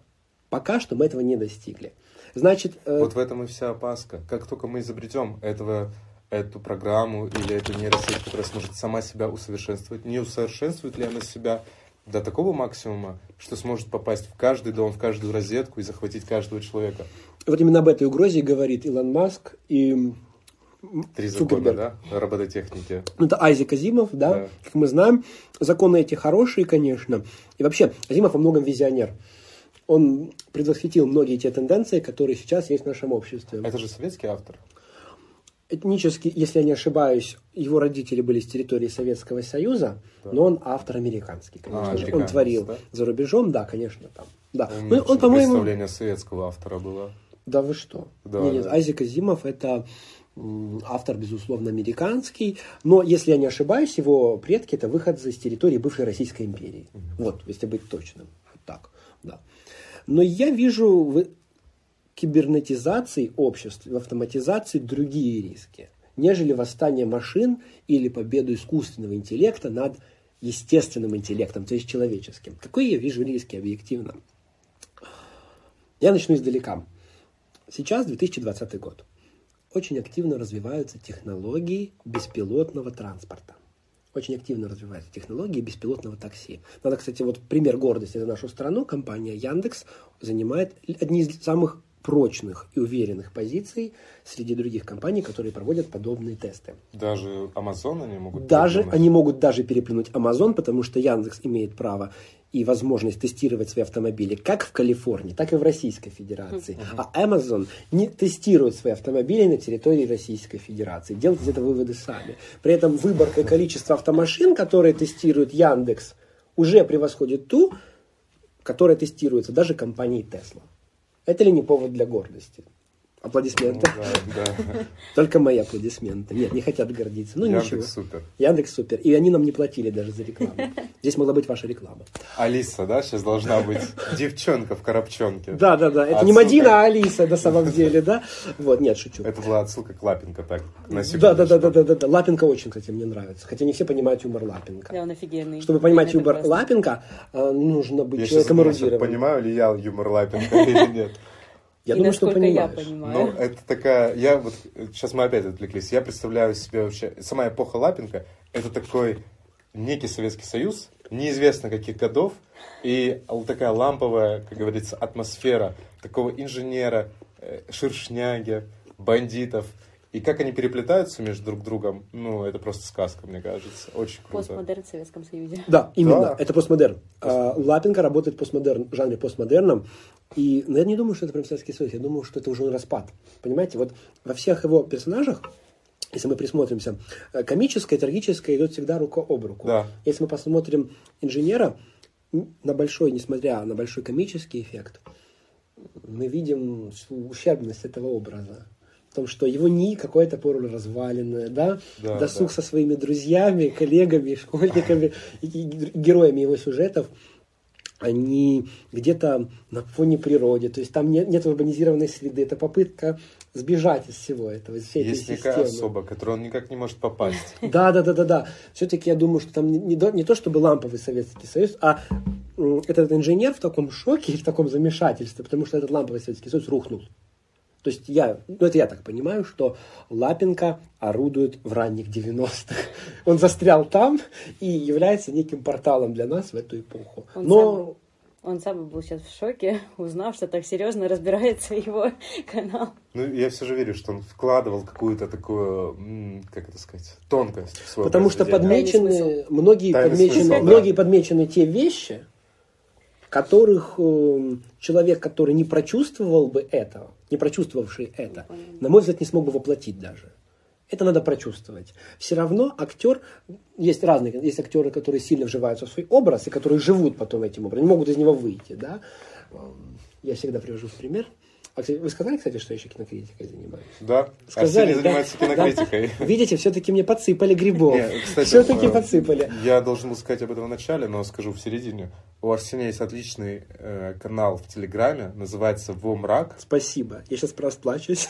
S2: пока что мы этого не достигли. Значит, э,
S1: Вот в этом и вся опаска. Как только мы изобретем этого, эту программу или эту нейросеть, которая сможет сама себя усовершенствовать, не усовершенствует ли она себя до такого максимума, что сможет попасть в каждый дом, в каждую розетку и захватить каждого человека?
S2: вот именно об этой угрозе говорит Илон Маск и
S1: Три закона,
S2: Цукерберг.
S1: да, робототехники.
S2: Ну, это Айзек Азимов, да,
S1: Да.
S2: как мы знаем. Законы эти хорошие, конечно. И вообще, Азимов во многом визионер. Он предвосхитил многие те тенденции, которые сейчас есть в нашем обществе.
S1: Это же советский автор.
S2: Этнически, если я не ошибаюсь, его родители были с территории Советского Союза,
S1: Да.
S2: но он автор американский, конечно
S1: А,
S2: же. Он творил
S1: да?
S2: за рубежом, да, конечно, там. Да. Ну, он, по-моему,
S1: представление советского автора было.
S2: да вы что?
S1: Да,
S2: нет, нет,
S1: да.
S2: Айзек Азимов это автор, безусловно, американский, но, если я не ошибаюсь, его предки это выходцы с территории бывшей Российской империи. Вот, если быть точным. Вот так, да. Но я вижу кибернетизации обществ, в автоматизации другие риски, нежели восстание машин или победу искусственного интеллекта над естественным интеллектом, то есть человеческим. Какие я вижу риски объективно? Я начну издалека. Сейчас 2020 год. Очень активно развиваются технологии беспилотного транспорта. Очень активно развиваются технологии беспилотного такси. Надо, кстати, вот пример гордости за нашу страну. Компания Яндекс занимает одни из самых прочных и уверенных позиций среди других компаний, которые проводят подобные тесты.
S1: Даже Amazon они могут...
S2: Даже
S1: придумать.
S2: они могут даже переплюнуть Amazon, потому что Яндекс имеет право и возможность тестировать свои автомобили как в Калифорнии, так и в Российской Федерации. А Amazon не тестирует свои автомобили на территории Российской Федерации. Делайте из этого выводы сами. При этом выборка и количество автомашин, которые тестирует Яндекс, уже превосходит ту, которая тестируется даже компанией Tesla. Это ли не повод для гордости?
S1: Ну,
S2: Аплодисменты.
S1: да, да. [laughs]
S2: Только мои аплодисменты. Нет, не хотят гордиться. Ну
S1: Яндекс
S2: ничего.
S1: супер.
S2: Яндекс супер. И они нам не платили даже за рекламу. [laughs] Здесь могла быть ваша реклама.
S1: Алиса, да, сейчас должна быть [laughs] девчонка в коробчонке.
S2: Да, да, да. Это не
S1: Отсылка-
S2: Мадина, а Алиса на самом деле, да? Вот, нет, шучу.
S1: Это была отсылка к Лапенко, так, на
S2: Да, да, да, да, да, да, да. Лапенко очень, кстати, мне нравится. Хотя не все понимают юмор Лапенко.
S4: Да, он офигенный.
S2: Чтобы понимать юмор. Лапенко, э, нужно быть
S1: Я сейчас
S2: человеком эрудированным.
S1: понимаю ли я юмор Лапенко или нет.
S2: Я
S4: И
S2: думаю, что
S4: насколько я
S2: понимаешь.
S4: понимаю.
S1: Ну, это такая... Я вот... Сейчас мы опять отвлеклись. Я представляю себе вообще... Сама эпоха Лапенко — это такой некий Советский Союз, неизвестно каких годов, и такая ламповая, как говорится, атмосфера такого инженера, э, шершняги, бандитов. И как они переплетаются между друг другом, ну, это просто сказка, мне кажется. Очень круто.
S4: Постмодерн в Советском Союзе.
S2: Да, именно.
S1: Да.
S2: Это постмодерн. А, Лапенко работает в постмодерн, в жанре постмодерном. И но я не думаю, что это прям Советский Союз. Я думаю, что это уже распад. Понимаете, вот во всех его персонажах если мы присмотримся, э, комическое и трагическое идет всегда рука об руку.
S1: Да.
S2: Если мы посмотрим инженера, на большой, несмотря на большой комический эффект, мы видим ущербность этого образа. Том, что его НИИ какое-то пору разваленное, да?
S1: Да,
S2: Досуг
S1: да.
S2: со своими друзьями, коллегами, школьниками, героями его сюжетов, они где-то на фоне природы, то есть там нет, нет урбанизированной среды, это попытка сбежать из всего этого, из всей этой
S1: Есть некая
S2: системы.
S1: особа, которую он никак не может попасть. [laughs]
S2: Да, да, да, да, да. Все-таки я думаю, что там не, то чтобы ламповый Советский Союз, а этот инженер в таком шоке и в таком замешательстве, потому что этот ламповый Советский Союз рухнул. То есть я, ну это я так понимаю, что Лапенко орудует в ранних 90-х. [laughs] Он застрял там и является неким порталом для нас в эту эпоху.
S4: Он
S2: Но
S4: Он сам был сейчас в шоке, [laughs] узнав, что так серьезно разбирается его [laughs] канал.
S1: Ну, я все же верю, что он вкладывал какую-то такую, как это сказать, тонкость в свое
S2: Потому что подмечены, многие
S1: Тайный
S2: подмечены,
S1: смысл, да.
S2: многие подмечены те вещи, которых э, человек, который не прочувствовал бы этого, не прочувствовавший это, на мой взгляд, не смог бы воплотить даже. Это надо прочувствовать. Все равно актер, есть разные, есть актеры, которые сильно вживаются в свой образ и которые живут потом этим образом, не могут из него выйти, да. Эм, Я всегда привожу в пример. А, кстати, вы сказали, кстати, что я еще кинокритикой занимаюсь?
S1: Да,
S2: Сказали,
S1: Арсений
S2: да?
S1: занимается кинокритикой.
S2: Да. Видите, все-таки мне подсыпали грибов. Все-таки
S1: э,
S2: подсыпали.
S1: Я должен был сказать об этом в начале, но скажу в середине. У Арсения есть отличный э, канал в Телеграме, называется «Во мрак»,
S2: Спасибо. Я сейчас расплачусь.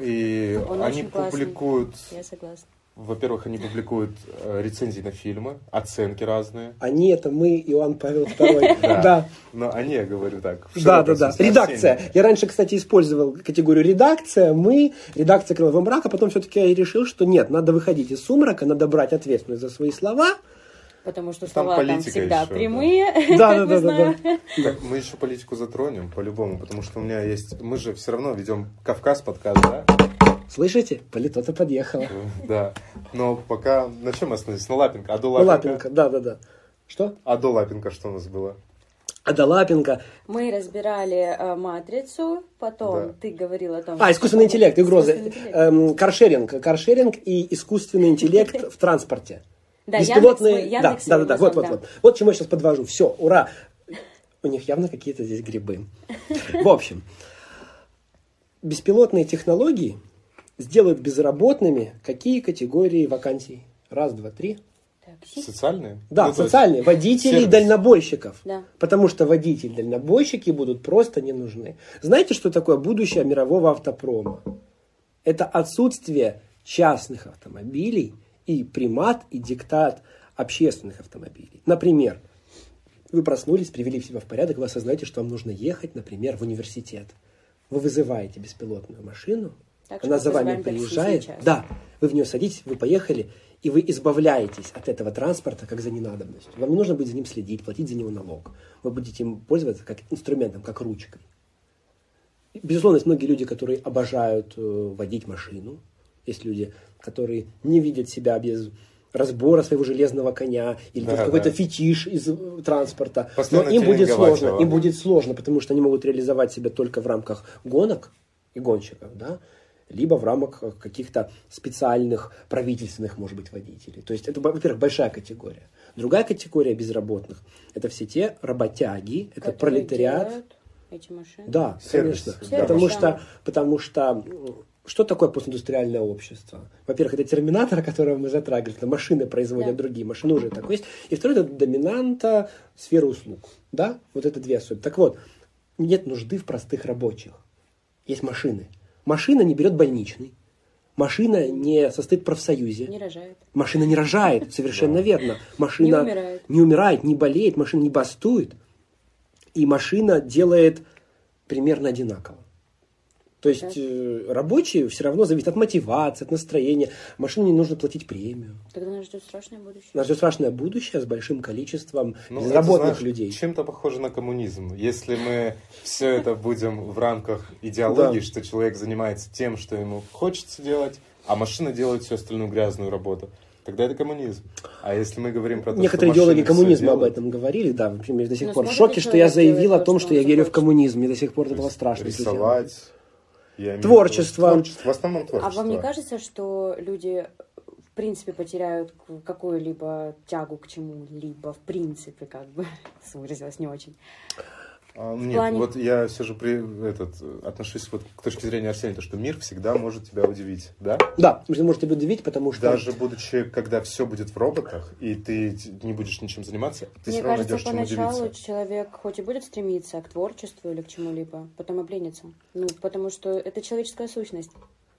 S1: и
S4: Он
S1: они публикуют,
S4: Я согласна.
S1: Во-первых, они публикуют э, рецензии на фильмы, оценки разные.
S2: Они это мы, Иоанн Павел [laughs] II.
S1: Да.
S2: Да.
S1: Но они, я говорю так.
S2: Да, да, да. Редакция. Я раньше, кстати, использовал категорию редакция, мы, редакция Крылова мрака, потом все-таки я решил, что нет, надо выходить из сумрака, надо брать ответственность за свои слова.
S4: Потому что
S1: Там
S4: слова там, всегда
S1: еще, да.
S4: прямые. [laughs]
S2: Да, да, да, да,
S4: знаем.
S1: Так, мы еще политику затронем, по-любому, потому что у меня есть... Мы же все равно ведем Кавказ подкаст, да?
S2: Слышите? Политота подъехала. [laughs]
S1: Да. Но пока... На чем мы остановились? На Лапенко. А до
S2: Ну,
S1: Лапенко?
S2: Лапенко, да, да, да. Что?
S1: А до Лапенко что у нас было?
S2: А до Лапенко.
S4: Мы разбирали э, матрицу, потом
S1: Да.
S4: ты говорил о том...
S2: А, искусственный интеллект, угрозы.
S4: Искусственный интеллект.
S2: Эм, Каршеринг. Каршеринг и искусственный интеллект [laughs] в транспорте.
S4: Да,
S2: Беспилотные...
S4: Яндекс,
S2: да,
S4: Яндекс
S2: да, да, да, вот, вот, вот. Вот чему я сейчас подвожу. Все, ура. У них явно какие-то здесь грибы. [laughs] В общем, беспилотные технологии сделают безработными какие категории вакансий? Раз, два, три.
S4: Такси.
S1: Социальные?
S2: Да,
S1: Ну,
S2: социальные. Водителей и
S1: сервис.
S2: дальнобойщиков.
S4: Да.
S2: Потому что водители и дальнобойщики будут просто не нужны. Знаете, что такое будущее мирового автопрома? Это отсутствие частных автомобилей и примат и диктат общественных автомобилей. Например, вы проснулись, привели себя в порядок, вы осознаете, что вам нужно ехать, например, в университет. Вы вызываете беспилотную машину,
S4: Так
S2: она за вами приезжает.
S4: сейчас.
S2: Да, вы в нее садитесь, вы поехали, и вы избавляетесь от этого транспорта как за ненадобностью. Вам не нужно будет за ним следить, платить за него налог. Вы будете им пользоваться как инструментом, как ручкой. Безусловно, есть многие люди, которые обожают э, водить машину. Есть люди, которые не видят себя без разбора своего железного коня или
S1: Да,
S2: какой-то
S1: да.
S2: фетиш из э, транспорта. Но
S1: Постоянно
S2: им будет сложно.
S1: его.
S2: Им будет сложно, потому что они могут реализовать себя только в рамках гонок и гонщиков, да, либо в рамках каких-то специальных правительственных, может быть, водителей. То есть это, во-первых, большая категория. Другая категория безработных – это все те работяги, это
S4: которые
S2: пролетариат,
S4: Эти машины.
S2: да,
S1: Сервис.
S2: конечно.
S1: Сервис,
S2: потому, что, потому что что такое постиндустриальное общество? Во-первых, это терминатор, которого мы затрагивали, это машины производят
S4: Да.
S2: другие, машины уже такое есть. И второе, это доминанта сферы услуг. Да? Вот это две особенности. Так вот, нет нужды в простых рабочих. Есть машины. Машина не берет больничный. Машина не состоит в профсоюзе.
S4: Не рожают.
S2: Машина не рожает, совершенно верно. Машина
S4: Не умирает.
S2: не умирает, не болеет, машина не бастует. И машина делает примерно одинаково. То есть
S4: Так.
S2: э, рабочие все равно зависят от мотивации, от настроения. Машине не нужно платить премию.
S4: Тогда нас ждет страшное будущее.
S2: Нас ждет страшное будущее с большим количеством
S1: Ну, это,
S2: безработных
S1: знаешь,
S2: людей.
S1: Чем-то похоже на коммунизм. Если мы все это будем в рамках идеологии, что человек занимается тем, что ему хочется делать, а машина делает всю остальную грязную работу, тогда это коммунизм. А если мы говорим про то,
S2: Некоторые
S1: что
S2: идеологи коммунизма об
S1: делают,
S2: этом говорили, да, например, до сих
S4: Но
S2: пор в шоке, что я заявил о
S4: то,
S2: том,
S4: что
S2: что я верю в
S4: захочет?
S2: коммунизм. Мне до сих пор
S1: то
S2: этого страшно.
S1: рисовать, Я
S2: Творчество.
S1: творчество. В основном
S4: А
S1: творчество.
S4: вам не кажется, что люди в принципе потеряют какую-либо тягу к чему-либо, в принципе, как бы, [laughs] выразилась не очень.
S1: А, нет,
S4: плане-
S1: вот я все же при, этот, отношусь вот к точке зрения Арсения, то, что мир всегда может тебя удивить, да?
S2: Да, что может тебя удивить, потому что...
S1: Даже будучи, когда все будет в роботах, и ты не будешь ничем заниматься, ты
S4: Мне
S1: все равно
S4: кажется,
S1: найдешь
S4: поначалу
S1: удивиться.
S4: человек хоть и будет стремиться к творчеству или к чему-либо, потом обленится. Ну, потому что это человеческая сущность.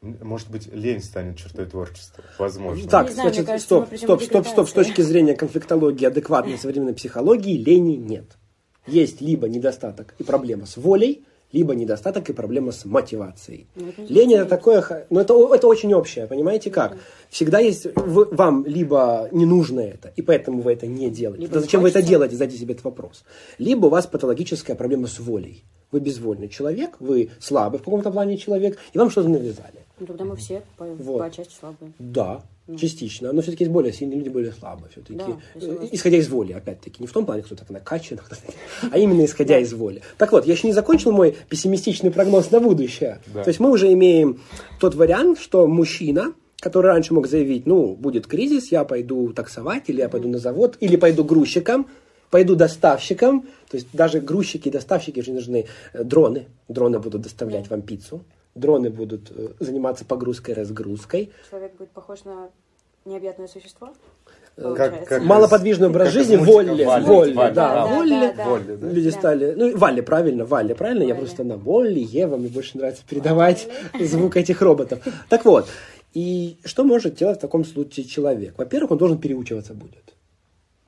S1: Может быть, лень станет чертой творчества. Возможно.
S2: Так,
S4: знаю,
S2: значит,
S4: кажется,
S2: стоп, стоп, стоп, стоп. С точки зрения конфликтологии адекватной современной психологии лени нет. Есть либо недостаток и проблема с волей, либо недостаток и проблема с мотивацией.
S4: Ну, это
S2: Лень это
S4: совсем
S2: такое, ну это, это очень общее, понимаете как? Всегда есть в- вам либо не нужно это, и поэтому вы это не делаете.
S4: Либо
S2: зачем вы это
S4: хочется.
S2: делаете, задайте себе этот вопрос. Либо у вас патологическая проблема с волей. Вы безвольный человек, вы слабый в каком-то плане человек, и вам что-то навязали.
S4: Ну, тогда мы все по,
S2: Вот.
S4: по части слабые.
S2: Да,
S4: Ну.
S2: частично. Но все-таки есть более сильные люди, более слабые. Все-таки.
S4: Да, согласна.
S2: исходя из воли, опять-таки. Не в том плане, кто так накачан, [laughs] а именно исходя из воли. Так вот, я еще не закончил мой пессимистичный прогноз на будущее.
S1: Да.
S2: То есть мы уже имеем тот вариант, что мужчина, который раньше мог заявить, ну, будет кризис, я пойду таксовать, или я пойду на завод, или пойду грузчиком, пойду доставщиком. То есть даже грузчики и доставщики уже нужны э, дроны. Дроны будут доставлять вам пиццу. Дроны будут э, заниматься погрузкой, разгрузкой.
S4: Человек будет похож на необъятное существо?
S1: Как,
S4: получается.
S1: как
S2: Малоподвижный образ
S1: как
S2: жизни, Волли,
S1: Валли,
S2: Волли,
S1: Валли,
S2: да,
S1: да,
S2: Волли.
S4: да, да.
S1: Волли, да.
S2: Люди
S4: Да.
S2: стали, ну, Валли, правильно, Валли, правильно, я
S4: Валли.
S2: просто на Волли, Ева, мне больше нравится передавать звук этих роботов. Так вот, и что может делать в таком случае человек? Во-первых, он должен переучиваться будет.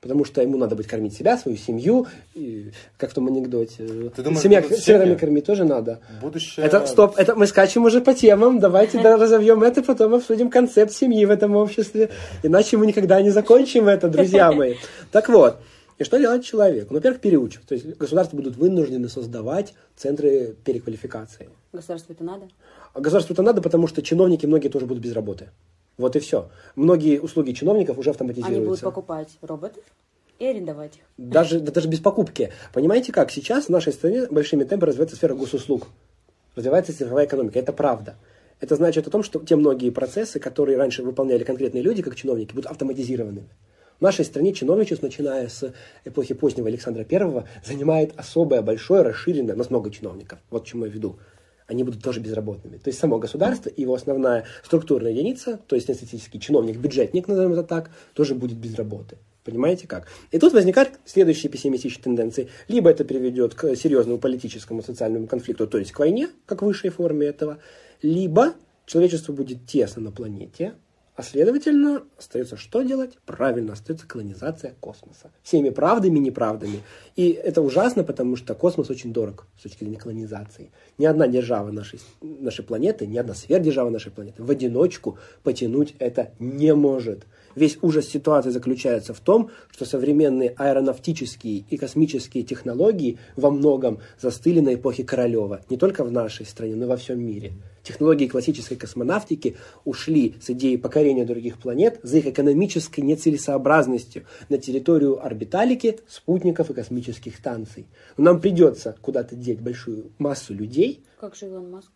S2: Потому что ему надо будет кормить себя, свою семью, и, как в том анекдоте.
S1: Ты думаешь,
S2: Семья
S1: семьи?
S2: кормить тоже надо.
S1: Будущее...
S2: Это, стоп, это мы скачем уже по темам. Давайте да, разовьем это, потом обсудим концепт семьи в этом обществе. Иначе мы никогда не закончим это, друзья мои. [laughs] Так вот, и что делать человеку? Ну, во-первых, переучивать. То есть государства будут вынуждены создавать центры переквалификации.
S4: Государству это надо?
S2: А государству это надо, потому что чиновники многие тоже будут без работы. Вот и все. Многие услуги чиновников уже
S4: Они будут
S2: автоматизируются.
S4: покупать роботов и арендовать их.
S2: Даже, да даже без покупки. Понимаете как? Сейчас в нашей стране большими темпами развивается сфера госуслуг. Развивается цифровая экономика. Это правда. Это значит о том, что те многие процессы, которые раньше выполняли конкретные люди, как чиновники, будут автоматизированы. В нашей стране чиновничество, начиная с эпохи позднего Александра I, занимает особое, большое, расширенное, у нас много чиновников. Вот к чему я веду. Они будут тоже безработными. То есть само государство и его основная структурная единица, то есть статистический чиновник, бюджетник, назовем это так, тоже будет без работы. Понимаете как? И тут возникают следующие пессимистичные тенденции. Либо это приведет к серьезному политическому социальному конфликту, то есть к войне, как высшей форме этого, либо человечество будет тесно на планете, а следовательно, остается что делать? Правильно, остается колонизация космоса. Всеми правдами и неправдами. И это ужасно, потому что космос очень дорог с точки зрения колонизации. Ни одна держава нашей, нашей планеты, ни одна сверхдержава нашей планеты в одиночку потянуть это не может. Весь ужас ситуации заключается в том, что современные аэронавтические и космические технологии во многом застыли на эпохе Королева. Не только в нашей стране, но и во всем мире. Технологии классической космонавтики ушли с идеи покорения других планет за их экономической нецелесообразностью на территорию орбиталики, спутников и космических станций. Но нам придется куда-то деть большую массу людей,
S4: Как же Илон Маск?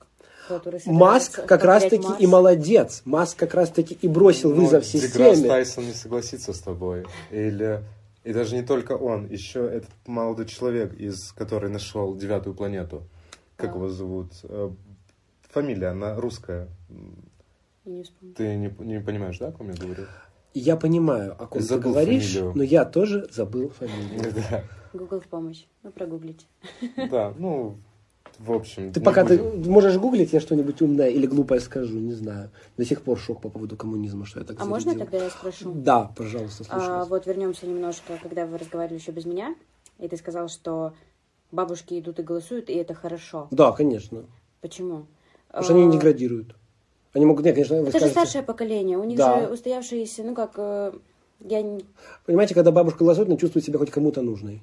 S4: который
S2: Маск как раз
S4: покорять
S2: таки
S4: Марс.
S2: и молодец. Маск как раз таки и бросил
S1: Ну,
S2: вызов
S1: Деграсс
S2: системе.
S1: Тайсон не согласится с тобой. Или... И даже не только он, еще этот молодой человек, из который нашел девятую планету. Как
S4: А.
S1: его зовут? Фамилия, она русская.
S4: Я не вспомню.
S1: Ты не, не понимаешь, да, о ком я говорю?
S2: Я понимаю, о ком
S1: Забыл
S2: ты говоришь,
S1: фамилию.
S2: но я тоже забыл фамилию. [laughs]
S1: Да.
S4: Google в помощь. Ну, прогуглите. [laughs]
S1: Да, ну, в общем...
S2: Ты пока ты можешь гуглить, я что-нибудь умное или глупое скажу, не знаю. До сих пор шок по поводу коммунизма, что я так
S4: А можно тогда я спрошу?
S2: Да, пожалуйста, слушаю.
S4: А,
S2: вас.
S4: вот вернемся немножко, когда вы разговаривали еще без меня, и ты сказал, что бабушки идут и голосуют, и это хорошо.
S2: Да, конечно.
S4: Почему?
S2: Потому что они не
S4: А,
S2: деградируют. Они могут, нет, конечно, вы
S4: Это же
S2: скажете-
S4: старшее поколение, у них
S2: Да.
S4: же устоявшиеся, ну как, э, я не-
S2: Понимаете, когда бабушка голосует, она чувствует себя хоть кому-то нужной.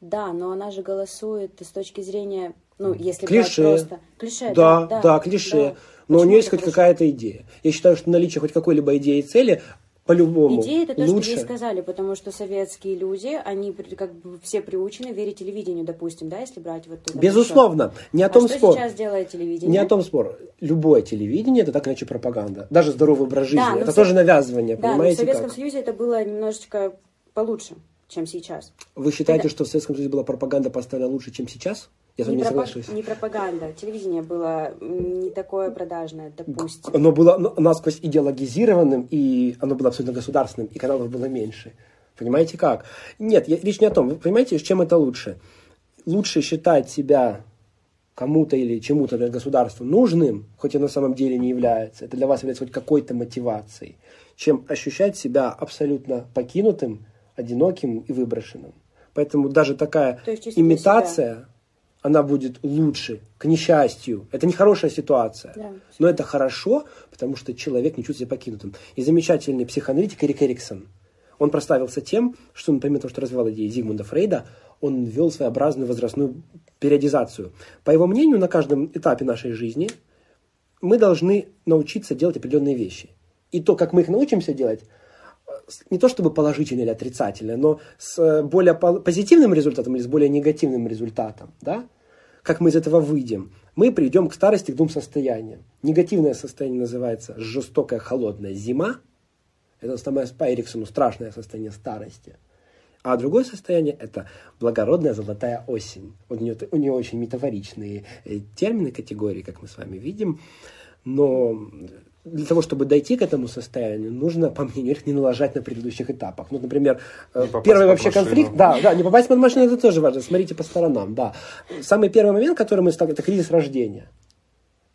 S4: Да, но она же голосует с точки зрения, ну, если
S2: Клише.
S4: просто... Клише,
S2: Да,
S4: да,
S2: да, клише.
S4: да.
S2: Но у
S4: Почему
S2: нее есть хоть какая-то идея. Я считаю, что наличие хоть какой-либо идеи и цели по-любому
S4: Идея это то,
S2: лучше.
S4: что вы сказали, потому что советские люди, они как бы все приучены верить телевидению, допустим, да, если брать вот это.
S2: Безусловно, не о
S4: А
S2: том
S4: что
S2: спор.
S4: сейчас делает телевидение?
S2: Не о том спор. Любое телевидение это так иначе пропаганда. Даже здоровый образ жизни.
S4: Да, но
S2: это тоже
S4: Со-
S2: навязывание,
S4: Да, но в
S2: понимаете
S4: Советском
S2: как?
S4: Союзе это было немножечко получше, чем сейчас.
S2: Вы считаете,
S4: Да.
S2: что в Советском Союзе была пропаганда поставлена лучше, чем сейчас? Я
S4: не,
S2: не
S4: пропа-
S2: соглашусь.
S4: не пропаганда. Телевидение было не такое продажное, допустим.
S2: Оно было насквозь идеологизированным, и оно было абсолютно государственным, и каналов было меньше. Понимаете как? Нет, я, речь не о том. Вы понимаете, с чем это лучше? Лучше считать себя кому-то или чему-то для государства нужным, хоть и на самом деле не является, это для вас является хоть какой-то мотивацией, чем ощущать себя абсолютно покинутым, одиноким и выброшенным. Поэтому даже такая
S4: То есть
S2: имитация, она будет лучше, к несчастью. Это не хорошая ситуация.
S4: Да.
S2: Но это хорошо, потому что человек не чувствует себя покинутым. И замечательный психоаналитик Эрик Эриксон, он проставился тем, что он, помимо того, что развивал идеи Зигмунда Фрейда, он ввел своеобразную возрастную периодизацию. По его мнению, на каждом этапе нашей жизни мы должны научиться делать определенные вещи. И то, как мы их научимся делать, не то чтобы положительное или отрицательное, но с э, более позитивным результатом или с более негативным результатом, да, как мы из этого выйдем, мы придем к старости к двум состояниям. Негативное состояние называется жестокая холодная зима. Это самое по Эриксону страшное состояние старости. А другое состояние – это благородная золотая осень. У нее, у нее очень метафоричные э, термины, категории, как мы с вами видим. Но для того, чтобы дойти к этому состоянию, нужно, по мнению их, не налажать на предыдущих этапах. Ну, например, э, первый вообще
S1: машину.
S2: конфликт, да, да, не попасть под машину, это тоже важно. Смотрите по сторонам, да. Самый первый момент, который мы стали, это кризис рождения.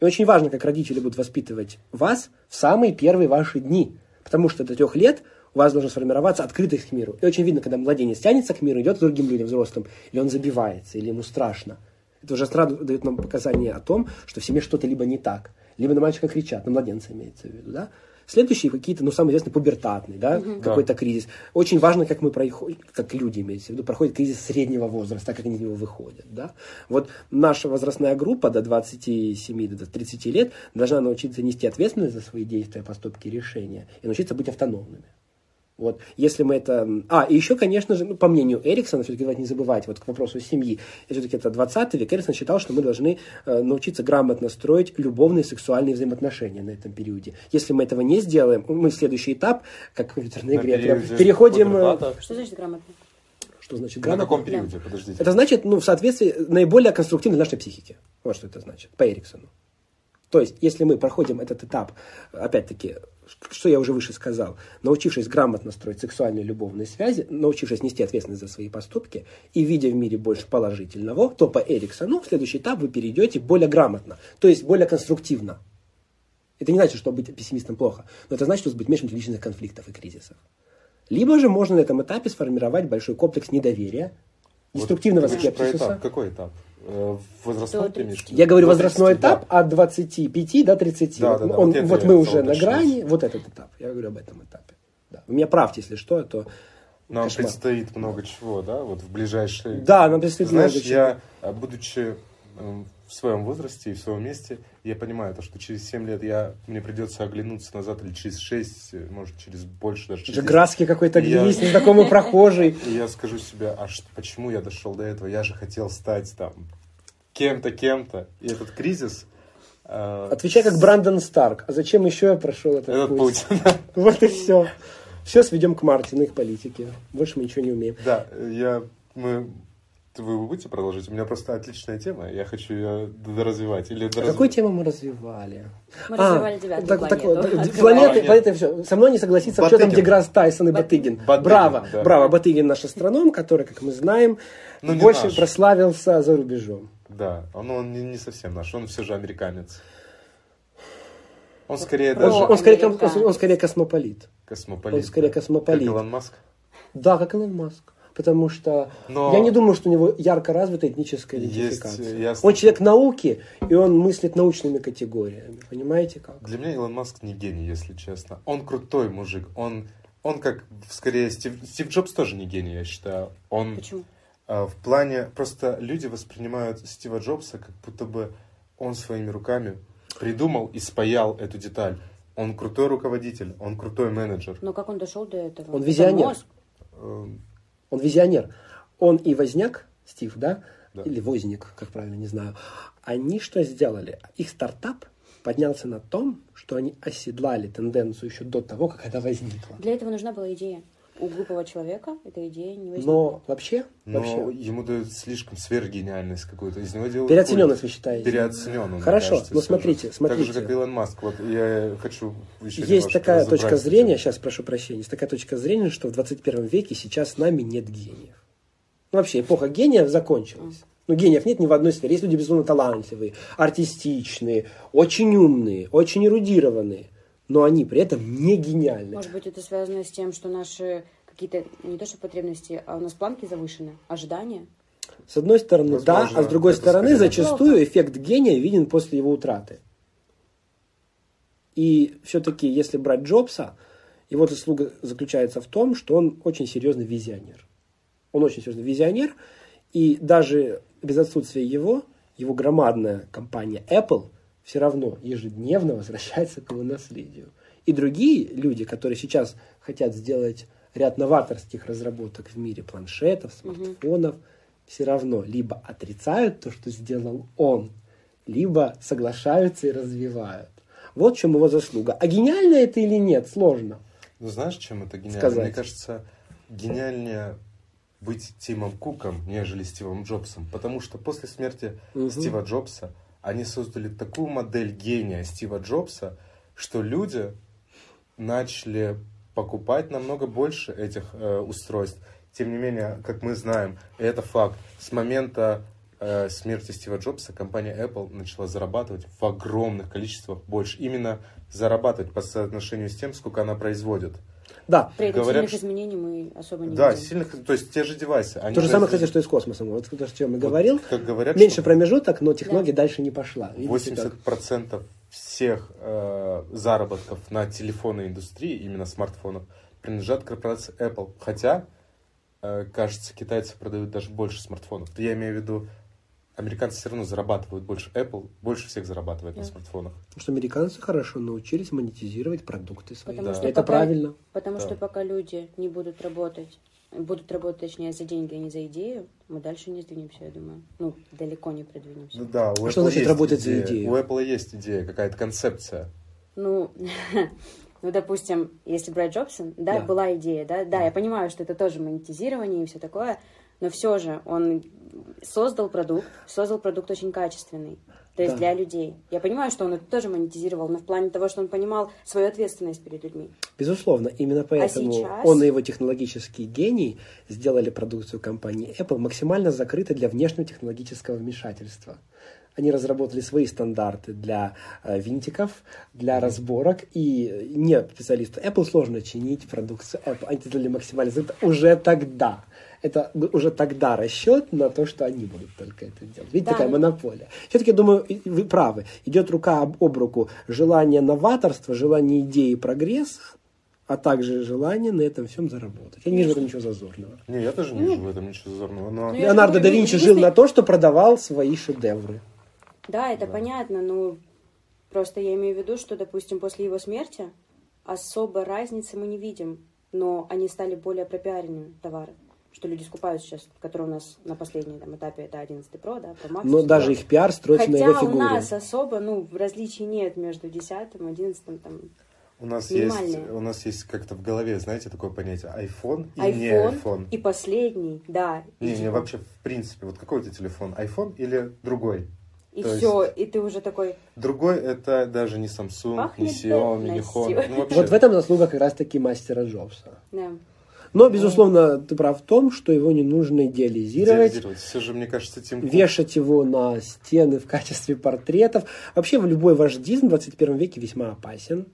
S2: И очень важно, как родители будут воспитывать вас в самые первые ваши дни. Потому что до трех лет у вас должна сформироваться открытость к миру. И очень видно, когда младенец тянется к миру, идет к другим людям, взрослым, или он забивается, или ему страшно. Это уже сразу дает нам показание о том, что в семье что-то либо не так. Либо на мальчика кричат, на младенца имеется в виду, да? Следующие какие-то, ну, самый известный, пубертатный, да, какой-то кризис. Очень важно, как мы проходим, как люди, имеется в виду, проходит кризис среднего возраста, как они из него выходят, да. Вот наша возрастная группа до 27, до 30 лет должна научиться нести ответственность за свои действия, поступки, решения и научиться быть автономными. Вот, если мы это... А, и еще, конечно же, ну, по мнению Эриксона, все-таки давайте не забывать, вот к вопросу семьи, все-таки это 20 век, Эриксон считал, что мы должны э, научиться грамотно строить любовные сексуальные взаимоотношения на этом периоде. Если мы этого не сделаем, мы в следующий этап, как в компьютерной
S1: На
S2: игре, прям переходим... э.
S4: Что значит грамотно?
S2: Что значит
S1: На
S2: грамотно?
S1: каком периоде? Подождите.
S2: Это значит, ну, в соответствии, наиболее конструктивной нашей психики. Вот что это значит, по Эриксону. То есть, если мы проходим этот этап, опять-таки, что я уже выше сказал, научившись грамотно строить сексуальные любовные связи, научившись нести ответственность за свои поступки и видя в мире больше положительного, то по Эриксону в следующий этап вы перейдете более грамотно, то есть более конструктивно. Это не значит, что быть пессимистом плохо, но это значит, что быть меньше личных конфликтов и кризисов. Либо же можно на этом этапе сформировать большой комплекс недоверия,
S1: Вот
S2: деструктивного скепсиса.
S1: этап. Какой этап? Э, Возрастной ты имеешь
S4: 30.
S2: Я говорю
S1: До
S2: возрастной
S1: 30, да.
S2: этап от 25 до 30.
S1: Да, да, да,
S2: он-
S1: вот
S2: вот мы уже на грани, вот этот этап. Я говорю об этом этапе. Да. Вы меня правьте, если что, то
S1: Нам
S2: кошмар.
S1: предстоит много чего, да, вот в ближайшие...
S2: Да, нам предстоит
S1: Знаешь,
S2: много чего.
S1: я, а, будучи в своем возрасте и в своем месте, я понимаю, то, что через 7 лет я, мне придется оглянуться назад, или через 6, э, может, через больше, даже через
S2: Уже
S1: 10.
S2: Граски какой-то
S1: Я-
S2: есть, незнакомый прохожий.
S1: И [laughs] я скажу себе, а ш- почему я дошел до этого? Я же хотел стать там кем-то, кем-то. И этот кризис... э,
S2: Отвечай как Брандон Старк. А зачем еще я прошел этот,
S1: Этот
S2: путь?
S1: путь. [laughs]
S2: Вот и все. Все сведем к Мартину, их политике. Больше мы ничего не умеем.
S1: Да, я... Мы... Вы будете продолжить? У меня просто отличная тема, я хочу ее доразвивать. Или
S2: А
S1: доразв-
S2: какую тему мы развивали?
S4: Мы
S2: А,
S4: развивали девятую
S2: так- так
S4: планету.
S2: вот,
S4: Открываем.
S2: Планеты,
S1: Нет.
S2: планеты, все. Со мной не согласится, что там. Деграсс Тайсон и Батыгин.
S1: Батыгин,
S2: браво,
S1: да.
S2: браво. Батыгин наш астроном, который, как мы знаем,
S1: Ну,
S2: больше
S1: наш.
S2: прославился за рубежом.
S1: Да, он, он не, не совсем наш, он все же американец. Он скорее
S4: Про
S1: даже
S2: Он, он скорее,
S4: американец.
S2: он скорее космополит.
S1: космополит.
S2: он скорее
S1: да.
S2: космополит.
S1: Как Илон Маск.
S2: Да, как Илон Маск. Потому что
S1: Но-
S2: я не думаю, что у него ярко развитая этническая
S1: Есть,
S2: идентификация.
S1: я-
S2: Он человек науки, и он мыслит научными категориями. Понимаете как?
S1: Для меня Илон Маск не гений, если честно. Он крутой мужик. Он, он как, скорее, Стив, Стив Джобс тоже не гений, я считаю. Он
S4: Почему?
S1: а, в плане... Просто люди воспринимают Стива Джобса, как будто бы он своими руками придумал и спаял эту деталь. Он крутой руководитель, он крутой менеджер.
S4: Но как он дошел до этого?
S2: Он
S4: Это
S2: визионер.
S4: мозг.
S2: Он визионер. Он и Возняк, Стив, да?
S1: Да.
S2: Или Возник, как правильно, не знаю. Они что сделали? Их стартап поднялся на том, что они оседлали тенденцию еще до того, как она возникла.
S4: Для этого нужна была идея. У глупого человека эта идея не возникла.
S2: Но вообще,
S1: Но
S2: вообще
S1: ему дают слишком сверхгениальность какую-то. Из него делают
S2: переоцененность вы считаете?
S1: Переоценен он, мне
S2: Хорошо,
S1: кажется,
S2: ну
S1: всё же.
S2: смотрите,
S1: Так
S2: смотрите.
S1: же, как Илон Маск. Вот я хочу еще
S2: Есть такая точка зрения, сейчас прошу прощения, есть такая точка зрения, что в 21 веке сейчас с нами нет гениев. Ну, вообще, эпоха гениев закончилась. Ну, гениев нет ни в одной сфере. Есть люди безумно талантливые, артистичные, очень умные, очень эрудированные, но они при этом не гениальны.
S4: Может быть, это связано с тем, что наши какие-то, не то что потребности, а у нас планки завышены, ожидания.
S2: С одной стороны, да,
S1: Возможно,
S2: а с другой стороны, зачастую эффект гения виден после его утраты. И все-таки, если брать Джобса, его заслуга заключается в том, что он очень серьезный визионер. Он очень серьезный визионер, и даже без отсутствия его, его громадная компания Apple все равно ежедневно возвращается к его наследию. И другие люди, которые сейчас хотят сделать ряд новаторских разработок в мире планшетов, смартфонов, все равно либо отрицают то, что сделал он, либо соглашаются и развивают. Вот в чем его заслуга. А гениально это или нет, сложно.
S1: Ну, знаешь, чем это гениально?
S2: Сказать.
S1: Мне кажется, гениальнее быть Тимом Куком, нежели Стивом Джобсом. Потому что после смерти
S2: Мгм.
S1: Стива Джобса они создали такую модель гения Стива Джобса, что люди начали покупать намного больше этих э, устройств. Тем не менее, как мы знаем, и это факт, с момента э, смерти Стива Джобса компания Apple начала зарабатывать в огромных количествах больше. Именно зарабатывать по соотношению с тем, сколько она производит.
S2: Да,
S4: При этом
S1: Говорят,
S4: сильных
S1: что-
S4: изменений мы особо не
S1: Да,
S4: видим.
S1: сильных, то есть те же девайсы. Они
S2: то же самое, кстати, что и с космосом. Вот то, о чем я
S1: Вот
S2: говорил.
S1: Как говорят,
S2: Меньше
S1: что
S2: промежуток, но технология дальше не пошла. Видите, как?
S1: 80% всех э, заработков на телефонной индустрии, именно смартфонов, принадлежат корпорации Apple. Хотя, э, кажется, китайцы продают даже больше смартфонов. Я имею в виду, американцы все равно зарабатывают больше. Apple больше всех зарабатывает на
S4: Да.
S1: смартфонах.
S2: Потому что американцы хорошо научились монетизировать продукты свои.
S4: Потому
S1: Да.
S4: что
S2: Это
S4: пока-
S2: правильно.
S4: Потому
S1: Да.
S4: что пока люди не будут работать, будут работать, точнее, за деньги, а не за идею, мы дальше не сдвинемся, я думаю. Ну, далеко не продвинемся.
S1: Ну да, у
S2: А что
S1: Apple
S2: значит
S1: есть
S2: работать за
S1: идея.
S2: идею?
S1: У Apple есть идея, какая-то концепция.
S4: Ну, [laughs] ну, допустим, если брать Джобсон, да,
S2: Да.
S4: была идея, да, да, я понимаю, что это тоже монетизирование и все такое, но все же он создал продукт, создал продукт очень качественный, то есть
S2: Да.
S4: для людей. Я понимаю, что он это тоже монетизировал, но в плане того, что он понимал свою ответственность перед людьми.
S2: Безусловно, именно поэтому
S4: сейчас?
S2: он и его технологический гений сделали продукцию компании Apple максимально закрытой для внешнего технологического вмешательства. Они разработали свои стандарты для э, винтиков, для разборок, и не специалисту Apple сложно чинить продукцию Apple. Они сделали максимально закрыто уже тогда. Это уже тогда расчет на то, что они будут только это делать. Видите,
S4: Да,
S2: такая
S4: ну-
S2: монополия. Все-таки, думаю, вы правы. Идет рука об, об руку желание новаторства, желание идеи прогресса, а также желание на этом всем заработать. Я не вижу в этом ничего зазорного.
S1: Не, я тоже не вижу в этом ничего зазорного. Но...
S4: Ну,
S2: Леонардо да
S4: говорю,
S2: Винчи
S4: если-
S2: жил на то, что продавал свои шедевры.
S4: Да, это
S1: Да.
S4: понятно, но просто я имею в виду, что, допустим, после его смерти особо разницы мы не видим, но они стали более пропиаренными товары, что люди скупают сейчас, которые у нас на последнем там, этапе, это 11 Pro, да, Pro Max.
S2: Но даже их пиар строится
S4: Хотя
S2: на его
S4: у
S2: фигуре.
S4: нас особо, ну, различий нет между 10 11 там,
S1: У нас есть, у нас есть как-то в голове, знаете, такое понятие iPhone и
S4: iPhone,
S1: не iPhone.
S4: и последний, да. и
S1: Не, не, вообще, в принципе, вот какой у тебя телефон, iPhone или другой?
S4: И
S1: то
S4: все, и ты уже такой,
S1: Другой это даже не Samsung, не
S4: Пахнет
S1: Xiaomi, не. Honor. Ну, вообще,
S2: Вот в этом заслуга как раз-таки мастера Джобса.
S4: да.
S2: Но, безусловно, ты прав в том, что его не нужно идеализировать,
S1: идеализировать. Все же, мне кажется, Тим Кук-
S2: вешать его на стены в качестве портретов. Вообще, в любой вождизм в 21 веке весьма опасен,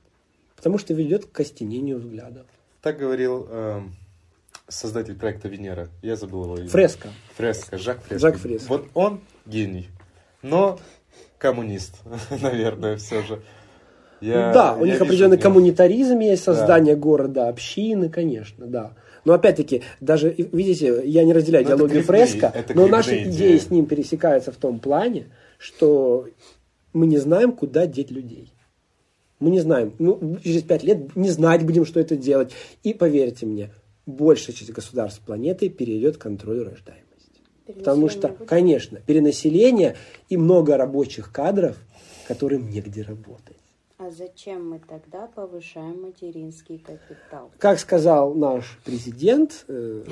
S2: потому что ведет к костенению взгляда.
S1: Так говорил эм, создатель проекта Венера. Я забыл его имя.
S2: Фреска.
S1: Фреско, Жак Фреско.
S2: Жак Фреско.
S1: Вот он гений, но коммунист, [laughs] наверное, все же. Я-
S2: да, у них определенный коммунитаризм есть, создание города, общины, конечно, да. Но опять-таки, даже, видите, я не разделяю
S1: Ну, это
S2: идеологию
S1: это
S2: но наши
S1: идеи.
S2: идеи с ним пересекаются в том плане, что мы не знаем, куда деть людей. Мы не знаем. Ну, через пять лет не знать будем, что это делать. И поверьте мне, большая часть государств планеты перейдет к контролю рождаемости. Потому что,
S4: будет?
S2: конечно, перенаселение и много рабочих кадров, которым негде работать.
S4: А зачем мы тогда повышаем материнский капитал?
S2: Как сказал наш президент, э,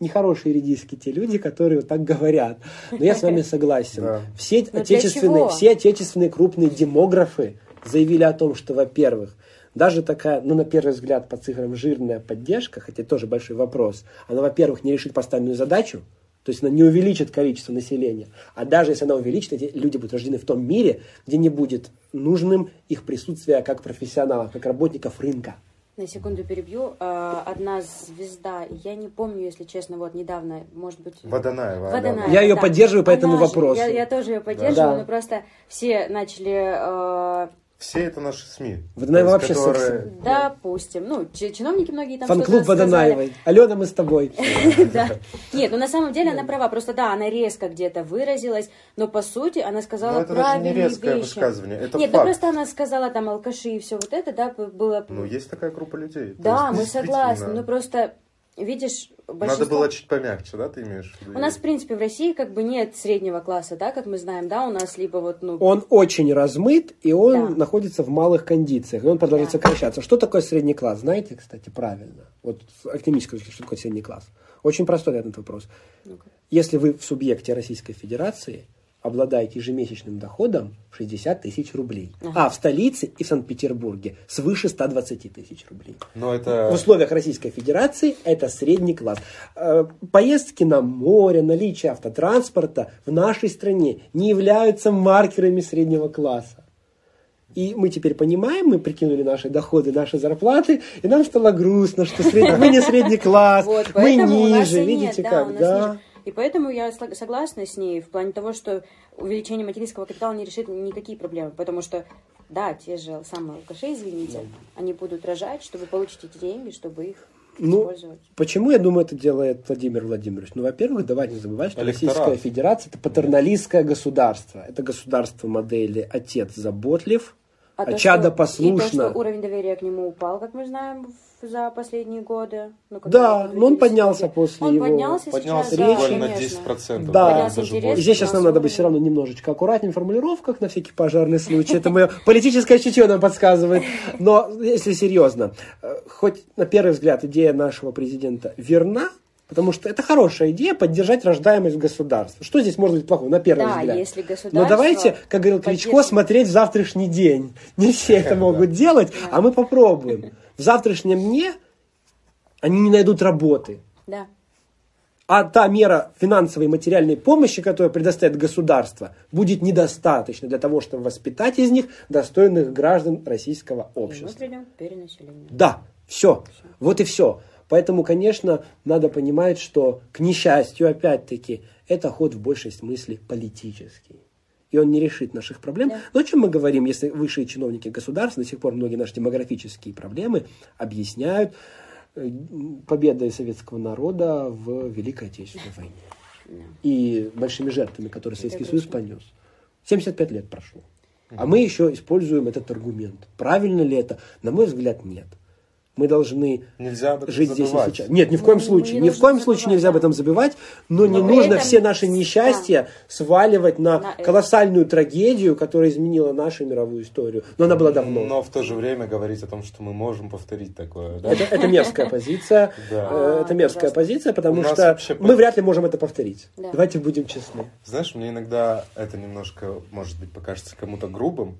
S2: нехорошие редиски те люди, которые вот так говорят. Но я с вами [laughs] согласен.
S1: Да.
S2: Все отечественные, все отечественные крупные демографы заявили о том, что, во-первых, даже такая, ну, на первый взгляд, по цифрам жирная поддержка, хотя тоже большой вопрос, она, во-первых, не решит поставленную задачу, то есть она не увеличит количество населения. А даже если она увеличит, эти люди будут рождены в том мире, где не будет нужным их присутствие как профессионалов, как работников рынка.
S4: На секунду перебью. А, Одна звезда, я не помню, если честно, вот недавно, может быть...
S1: Водонаева.
S4: Водонаева.
S2: Я ее
S4: да.
S2: поддерживаю по этому
S4: Она же-
S2: вопросу.
S4: Я, я тоже ее поддерживаю,
S2: Да.
S4: но просто все начали...
S1: Все это наши СМИ.
S2: Водонаева вообще
S1: которые-
S4: допустим, ну, чи- чиновники многие там
S2: Фан-клуб. Водонаевой. Алена, мы с тобой. [laughs]
S4: Да. Нет, ну на самом деле она права. Просто да, она резко где-то выразилась, но по сути она сказала
S1: Но это даже не
S4: правильные
S1: резкое
S4: вещи.
S1: высказывание, это
S4: Нет, ну просто она сказала там алкаши и все вот это, да, было...
S1: Ну, есть такая группа людей.
S4: Да, мы согласны. Ну просто, видишь, большинство...
S1: Надо было чуть помягче, да, ты имеешь в виду?
S4: У нас, в принципе, в России как бы нет среднего класса, да, как мы знаем, да, у нас либо вот, ну...
S2: Он очень размыт, и он
S4: Да.
S2: находится в малых кондициях, и он продолжает
S4: Да.
S2: сокращаться. Что такое средний класс? Знаете, кстати, правильно. Вот точки, что такое средний класс? Очень простой этот вопрос.
S4: Ну-ка.
S2: Если вы в субъекте Российской Федерации обладаете ежемесячным доходом в 60 тысяч рублей,
S4: Ага.
S2: а в столице и в Санкт-Петербурге свыше 120 тысяч рублей.
S1: Но это...
S2: В условиях Российской Федерации это средний класс. Э, Поездки на море, наличие автотранспорта в нашей стране не являются маркерами среднего класса. И мы теперь понимаем, мы прикинули наши доходы, наши зарплаты, и нам стало грустно, что сред- мы не средний класс,
S4: Вот,
S2: мы ниже,
S4: нет,
S2: видите
S4: да, у
S2: как,
S4: нас
S2: да.
S4: И поэтому я согласна с ней в плане того, что увеличение материнского капитала не решит никакие проблемы, потому что, да, те же самые алкаши, извините, они будут рожать, чтобы получить эти деньги, чтобы их
S2: Ну,
S4: использовать.
S2: Почему, я думаю, это делает Владимир Владимирович? Ну, во-первых, давайте не забывать, что
S1: Электорат.
S2: Российская Федерация – это патерналистское государство. Это государство модели «отец заботлив», а,
S4: то,
S2: чадо
S4: что- И
S2: послушно.
S4: то, что уровень доверия к нему упал, как мы знаем, в- за последние годы. Ну,
S2: Да, но он поднялся после
S4: Он
S2: его-
S4: поднялся,
S1: Поднялся
S4: сейчас, да,
S1: буквально на
S4: конечно.
S1: 10%.
S2: Да.
S1: даже
S4: Поднялся
S1: больше.
S2: И здесь сейчас нам надо быть все равно немножечко аккуратнее в формулировках, на всякий пожарный случай. Это мое политическое чутье нам подсказывает. Но если серьезно, э, хоть на первый взгляд идея нашего президента верна, потому что это хорошая идея поддержать рождаемость государства. Что здесь может быть плохого, на первый
S4: Да,
S2: взгляд?
S4: если государство
S2: Но давайте, как говорил Кличко, смотреть в завтрашний день. Не все это [laughs] могут делать, а мы попробуем. В завтрашнем дне они не найдут работы.
S4: Да.
S2: А та мера финансовой и материальной помощи, которую предоставит государство, будет недостаточно для того, чтобы воспитать из них достойных граждан российского
S4: И
S2: общества.
S4: придем к перенаселению.
S2: Да, все. Вот и все. Поэтому, конечно, надо понимать, что, к несчастью, опять-таки, это ход в большей смысле политический. И он не решит наших проблем.
S4: Да.
S2: Но о чем мы говорим, если высшие чиновники государства до сих пор многие наши демографические проблемы объясняют э, победой советского народа в Великой Отечественной войне.
S4: Да.
S2: И большими жертвами, которые Советский
S4: Это
S2: Союз понес. 75 лет прошло. А мы еще используем этот аргумент. Правильно ли это? На мой взгляд, нет. Мы должны
S1: Нельзя об этом
S2: жить здесь и
S1: забывать.
S2: сейчас. Нет, ни в коем
S4: Ну,
S2: случае.
S4: не
S2: ни в коем случае
S4: забывать,
S2: нельзя об
S4: да.
S2: этом забывать, но, не
S4: Но при
S2: нужно
S4: этом-
S2: все наши
S4: да.
S2: несчастья сваливать на,
S4: На это.
S2: колоссальную трагедию, которая изменила нашу мировую историю. Но она была давно.
S1: Но в то же время говорить о том, что мы можем повторить такое, да?
S2: Это, это мерзкая позиция. [laughs]
S1: Да.
S2: Э, Это мерзкая
S4: ужасно.
S2: позиция, потому что мы вряд ли можем это повторить.
S4: Да.
S2: Давайте будем честны.
S1: Знаешь, мне иногда это немножко, может быть, покажется кому-то грубым,